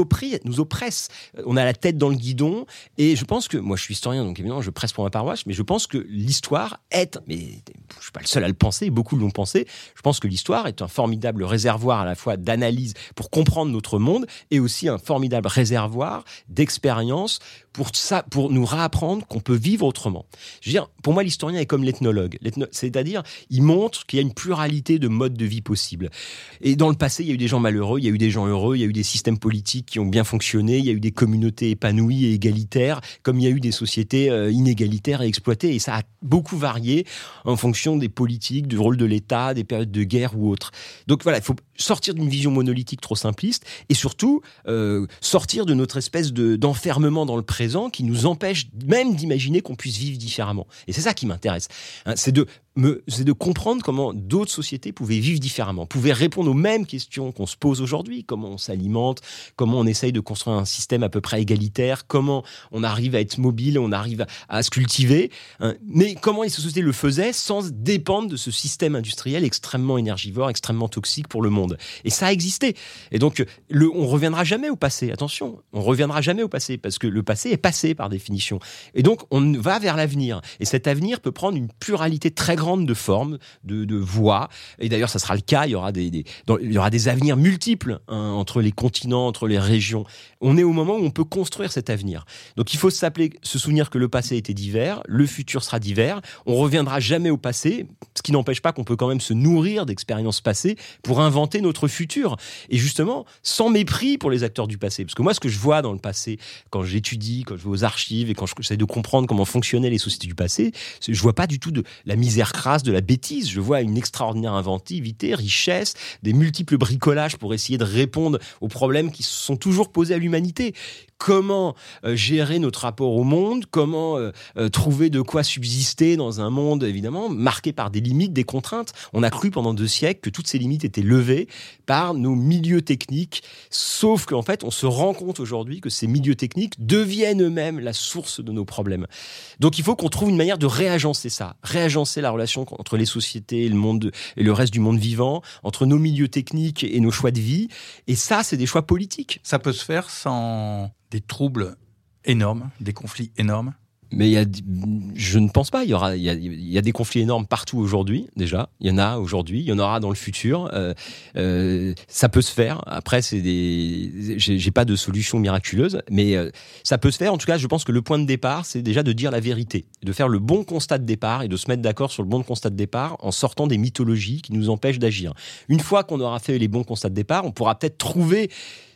nous oppresse. On a la tête dans le guidon, et je pense que, moi je suis historien, donc évidemment je presse pour ma paroisse, mais je pense que l'histoire est, mais je suis pas le seul à le penser, beaucoup l'ont pensé, je pense que l'histoire est un formidable réservoir à la fois d'analyse pour comprendre notre monde et aussi un formidable réservoir d'expérience pour ça, pour nous réapprendre qu'on peut vivre autrement. Je veux dire, pour moi, l'historien est comme l'ethnologue. C'est-à-dire, il montre qu'il y a une pluralité de modes de vie possibles. Et dans le passé, il y a eu des gens malheureux, il y a eu des gens heureux, il y a eu des systèmes politiques qui ont bien fonctionné, il y a eu des communautés épanouies et égalitaires, comme il y a eu des sociétés euh, inégalitaires et exploitées. Et ça a beaucoup varié en fonction des politiques, du rôle de l'État, des périodes de guerre ou autres. Donc voilà, il faut sortir d'une vision monolithique trop simpliste et surtout euh, sortir de notre espèce de d'enfermement dans le présent qui nous empêche même d'imaginer qu'on puisse vivre différemment. Et c'est ça qui m'intéresse. Hein, c'est de c'est de comprendre comment d'autres sociétés pouvaient vivre différemment, pouvaient répondre aux mêmes questions qu'on se pose aujourd'hui, comment on s'alimente, comment on essaye de construire un système à peu près égalitaire, comment on arrive à être mobile, on arrive à, se cultiver, hein. mais comment les sociétés le faisaient sans dépendre de ce système industriel extrêmement énergivore, extrêmement toxique pour le monde. Et ça a existé. Et donc, le, on reviendra jamais au passé. Attention, on reviendra jamais au passé parce que le passé est passé par définition. Et donc, on va vers l'avenir. Et cet avenir peut prendre une pluralité très grande de formes, de, de voies. Et d'ailleurs, ça sera le cas. Il y aura des, il y aura des avenirs multiples hein, entre les continents, entre les régions. On est au moment où on peut construire cet avenir. Donc, il faut s'appeler, se souvenir que le passé était divers, le futur sera divers. On reviendra jamais au passé, ce qui n'empêche pas qu'on peut quand même se nourrir d'expériences passées pour inventer notre futur. Et justement, sans mépris pour les acteurs du passé. Parce que moi, ce que je vois dans le passé, quand j'étudie, quand je vais aux archives et quand j'essaie de comprendre comment fonctionnaient les sociétés du passé, je vois pas du tout de la misère crasse de la bêtise. Je vois une extraordinaire inventivité, richesse, des multiples bricolages pour essayer de répondre aux problèmes qui se sont toujours posés à l'humanité comment euh, gérer notre rapport au monde, comment euh, euh, trouver de quoi subsister dans un monde évidemment marqué par des limites, des contraintes. On a cru pendant deux siècles que toutes ces limites étaient levées par nos milieux techniques, sauf qu'en fait on se rend compte aujourd'hui que ces milieux techniques deviennent eux-mêmes la source de nos problèmes. Donc il faut qu'on trouve une manière de réagencer ça, réagencer la relation entre les sociétés le monde et le reste du monde vivant, entre nos milieux techniques et nos choix de vie. Et ça, c'est des choix politiques. Ça peut se faire sans des troubles énormes, des conflits énormes mais y a, je ne pense pas. Il y aura, il y a, des conflits énormes partout aujourd'hui déjà. Il y en a aujourd'hui, il y en aura dans le futur. Euh, euh, ça peut se faire. Après, c'est des, j'ai pas de solution miraculeuse, mais euh, ça peut se faire. En tout cas, je pense que le point de départ, c'est déjà de dire la vérité, de faire le bon constat de départ et de se mettre d'accord sur le bon constat de départ en sortant des mythologies qui nous empêchent d'agir. Une fois qu'on aura fait les bons constats de départ, on pourra peut-être trouver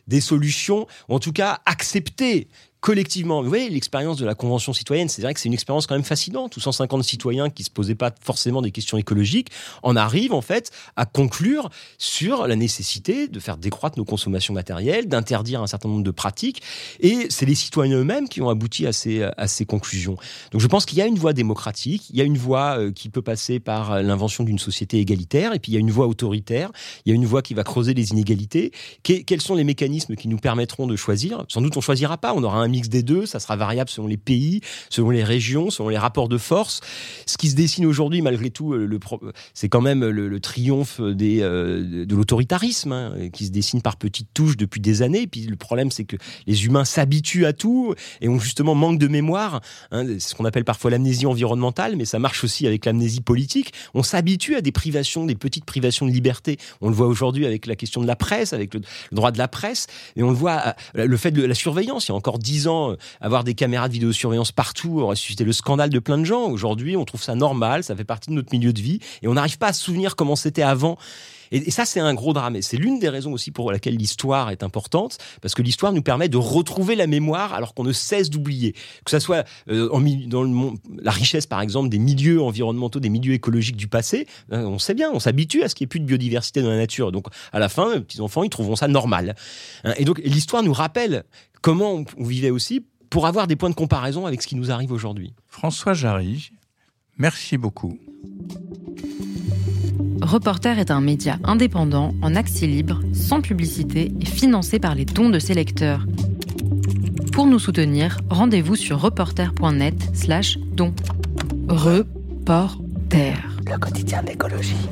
des solutions, en tout cas accepter collectivement. Vous voyez, l'expérience de la Convention citoyenne, c'est vrai que c'est une expérience quand même fascinante. Tous 150 citoyens qui se posaient pas forcément des questions écologiques en arrivent en fait à conclure sur la nécessité de faire décroître nos consommations matérielles, d'interdire un certain nombre de pratiques. Et c'est les citoyens eux-mêmes qui ont abouti à ces, à ces conclusions. Donc je pense qu'il y a une voie démocratique, il y a une voie euh, qui peut passer par l'invention d'une société égalitaire, et puis il y a une voie autoritaire, il y a une voie qui va creuser les inégalités. quels sont les mécanismes qui nous permettront de choisir? Sans doute on choisira pas, on aura un un mix des deux, ça sera variable selon les pays, selon les régions, selon les rapports de force. Ce qui se dessine aujourd'hui, malgré tout, le, c'est quand même le, triomphe euh, de l'autoritarisme hein, qui se dessine par petites touches depuis des années. Puis le problème, c'est que les humains s'habituent à tout et ont justement manque de mémoire. Hein, ce qu'on appelle parfois l'amnésie environnementale, mais ça marche aussi avec l'amnésie politique. On s'habitue à des privations, des petites privations de liberté. On le voit aujourd'hui avec la question de la presse, avec le, droit de la presse, et on le voit euh, le fait de la surveillance. Il y a encore dix ans, euh, avoir des caméras de vidéosurveillance partout aurait suscité le scandale de plein de gens. Aujourd'hui, on trouve ça normal, ça fait partie de notre milieu de vie, et on n'arrive pas à se souvenir comment c'était avant. Et, ça, c'est un gros drame. Et c'est l'une des raisons aussi pour laquelle l'histoire est importante, parce que l'histoire nous permet de retrouver la mémoire alors qu'on ne cesse d'oublier. Que ça soit euh, dans la richesse, par exemple, des milieux environnementaux, des milieux écologiques du passé, hein, on sait bien, on s'habitue à ce qu'il n'y ait plus de biodiversité dans la nature. Donc, à la fin, les petits-enfants, ils trouveront ça normal. Hein, et donc, l'histoire nous rappelle comment on vivait aussi pour avoir des points de comparaison avec ce qui nous arrive aujourd'hui. François Jarry, merci beaucoup. Reporter est un média indépendant, en accès libre, sans publicité et financé par les dons de ses lecteurs. Pour nous soutenir, rendez-vous sur reporter.net slash dons. Reporter. Le quotidien d'écologie.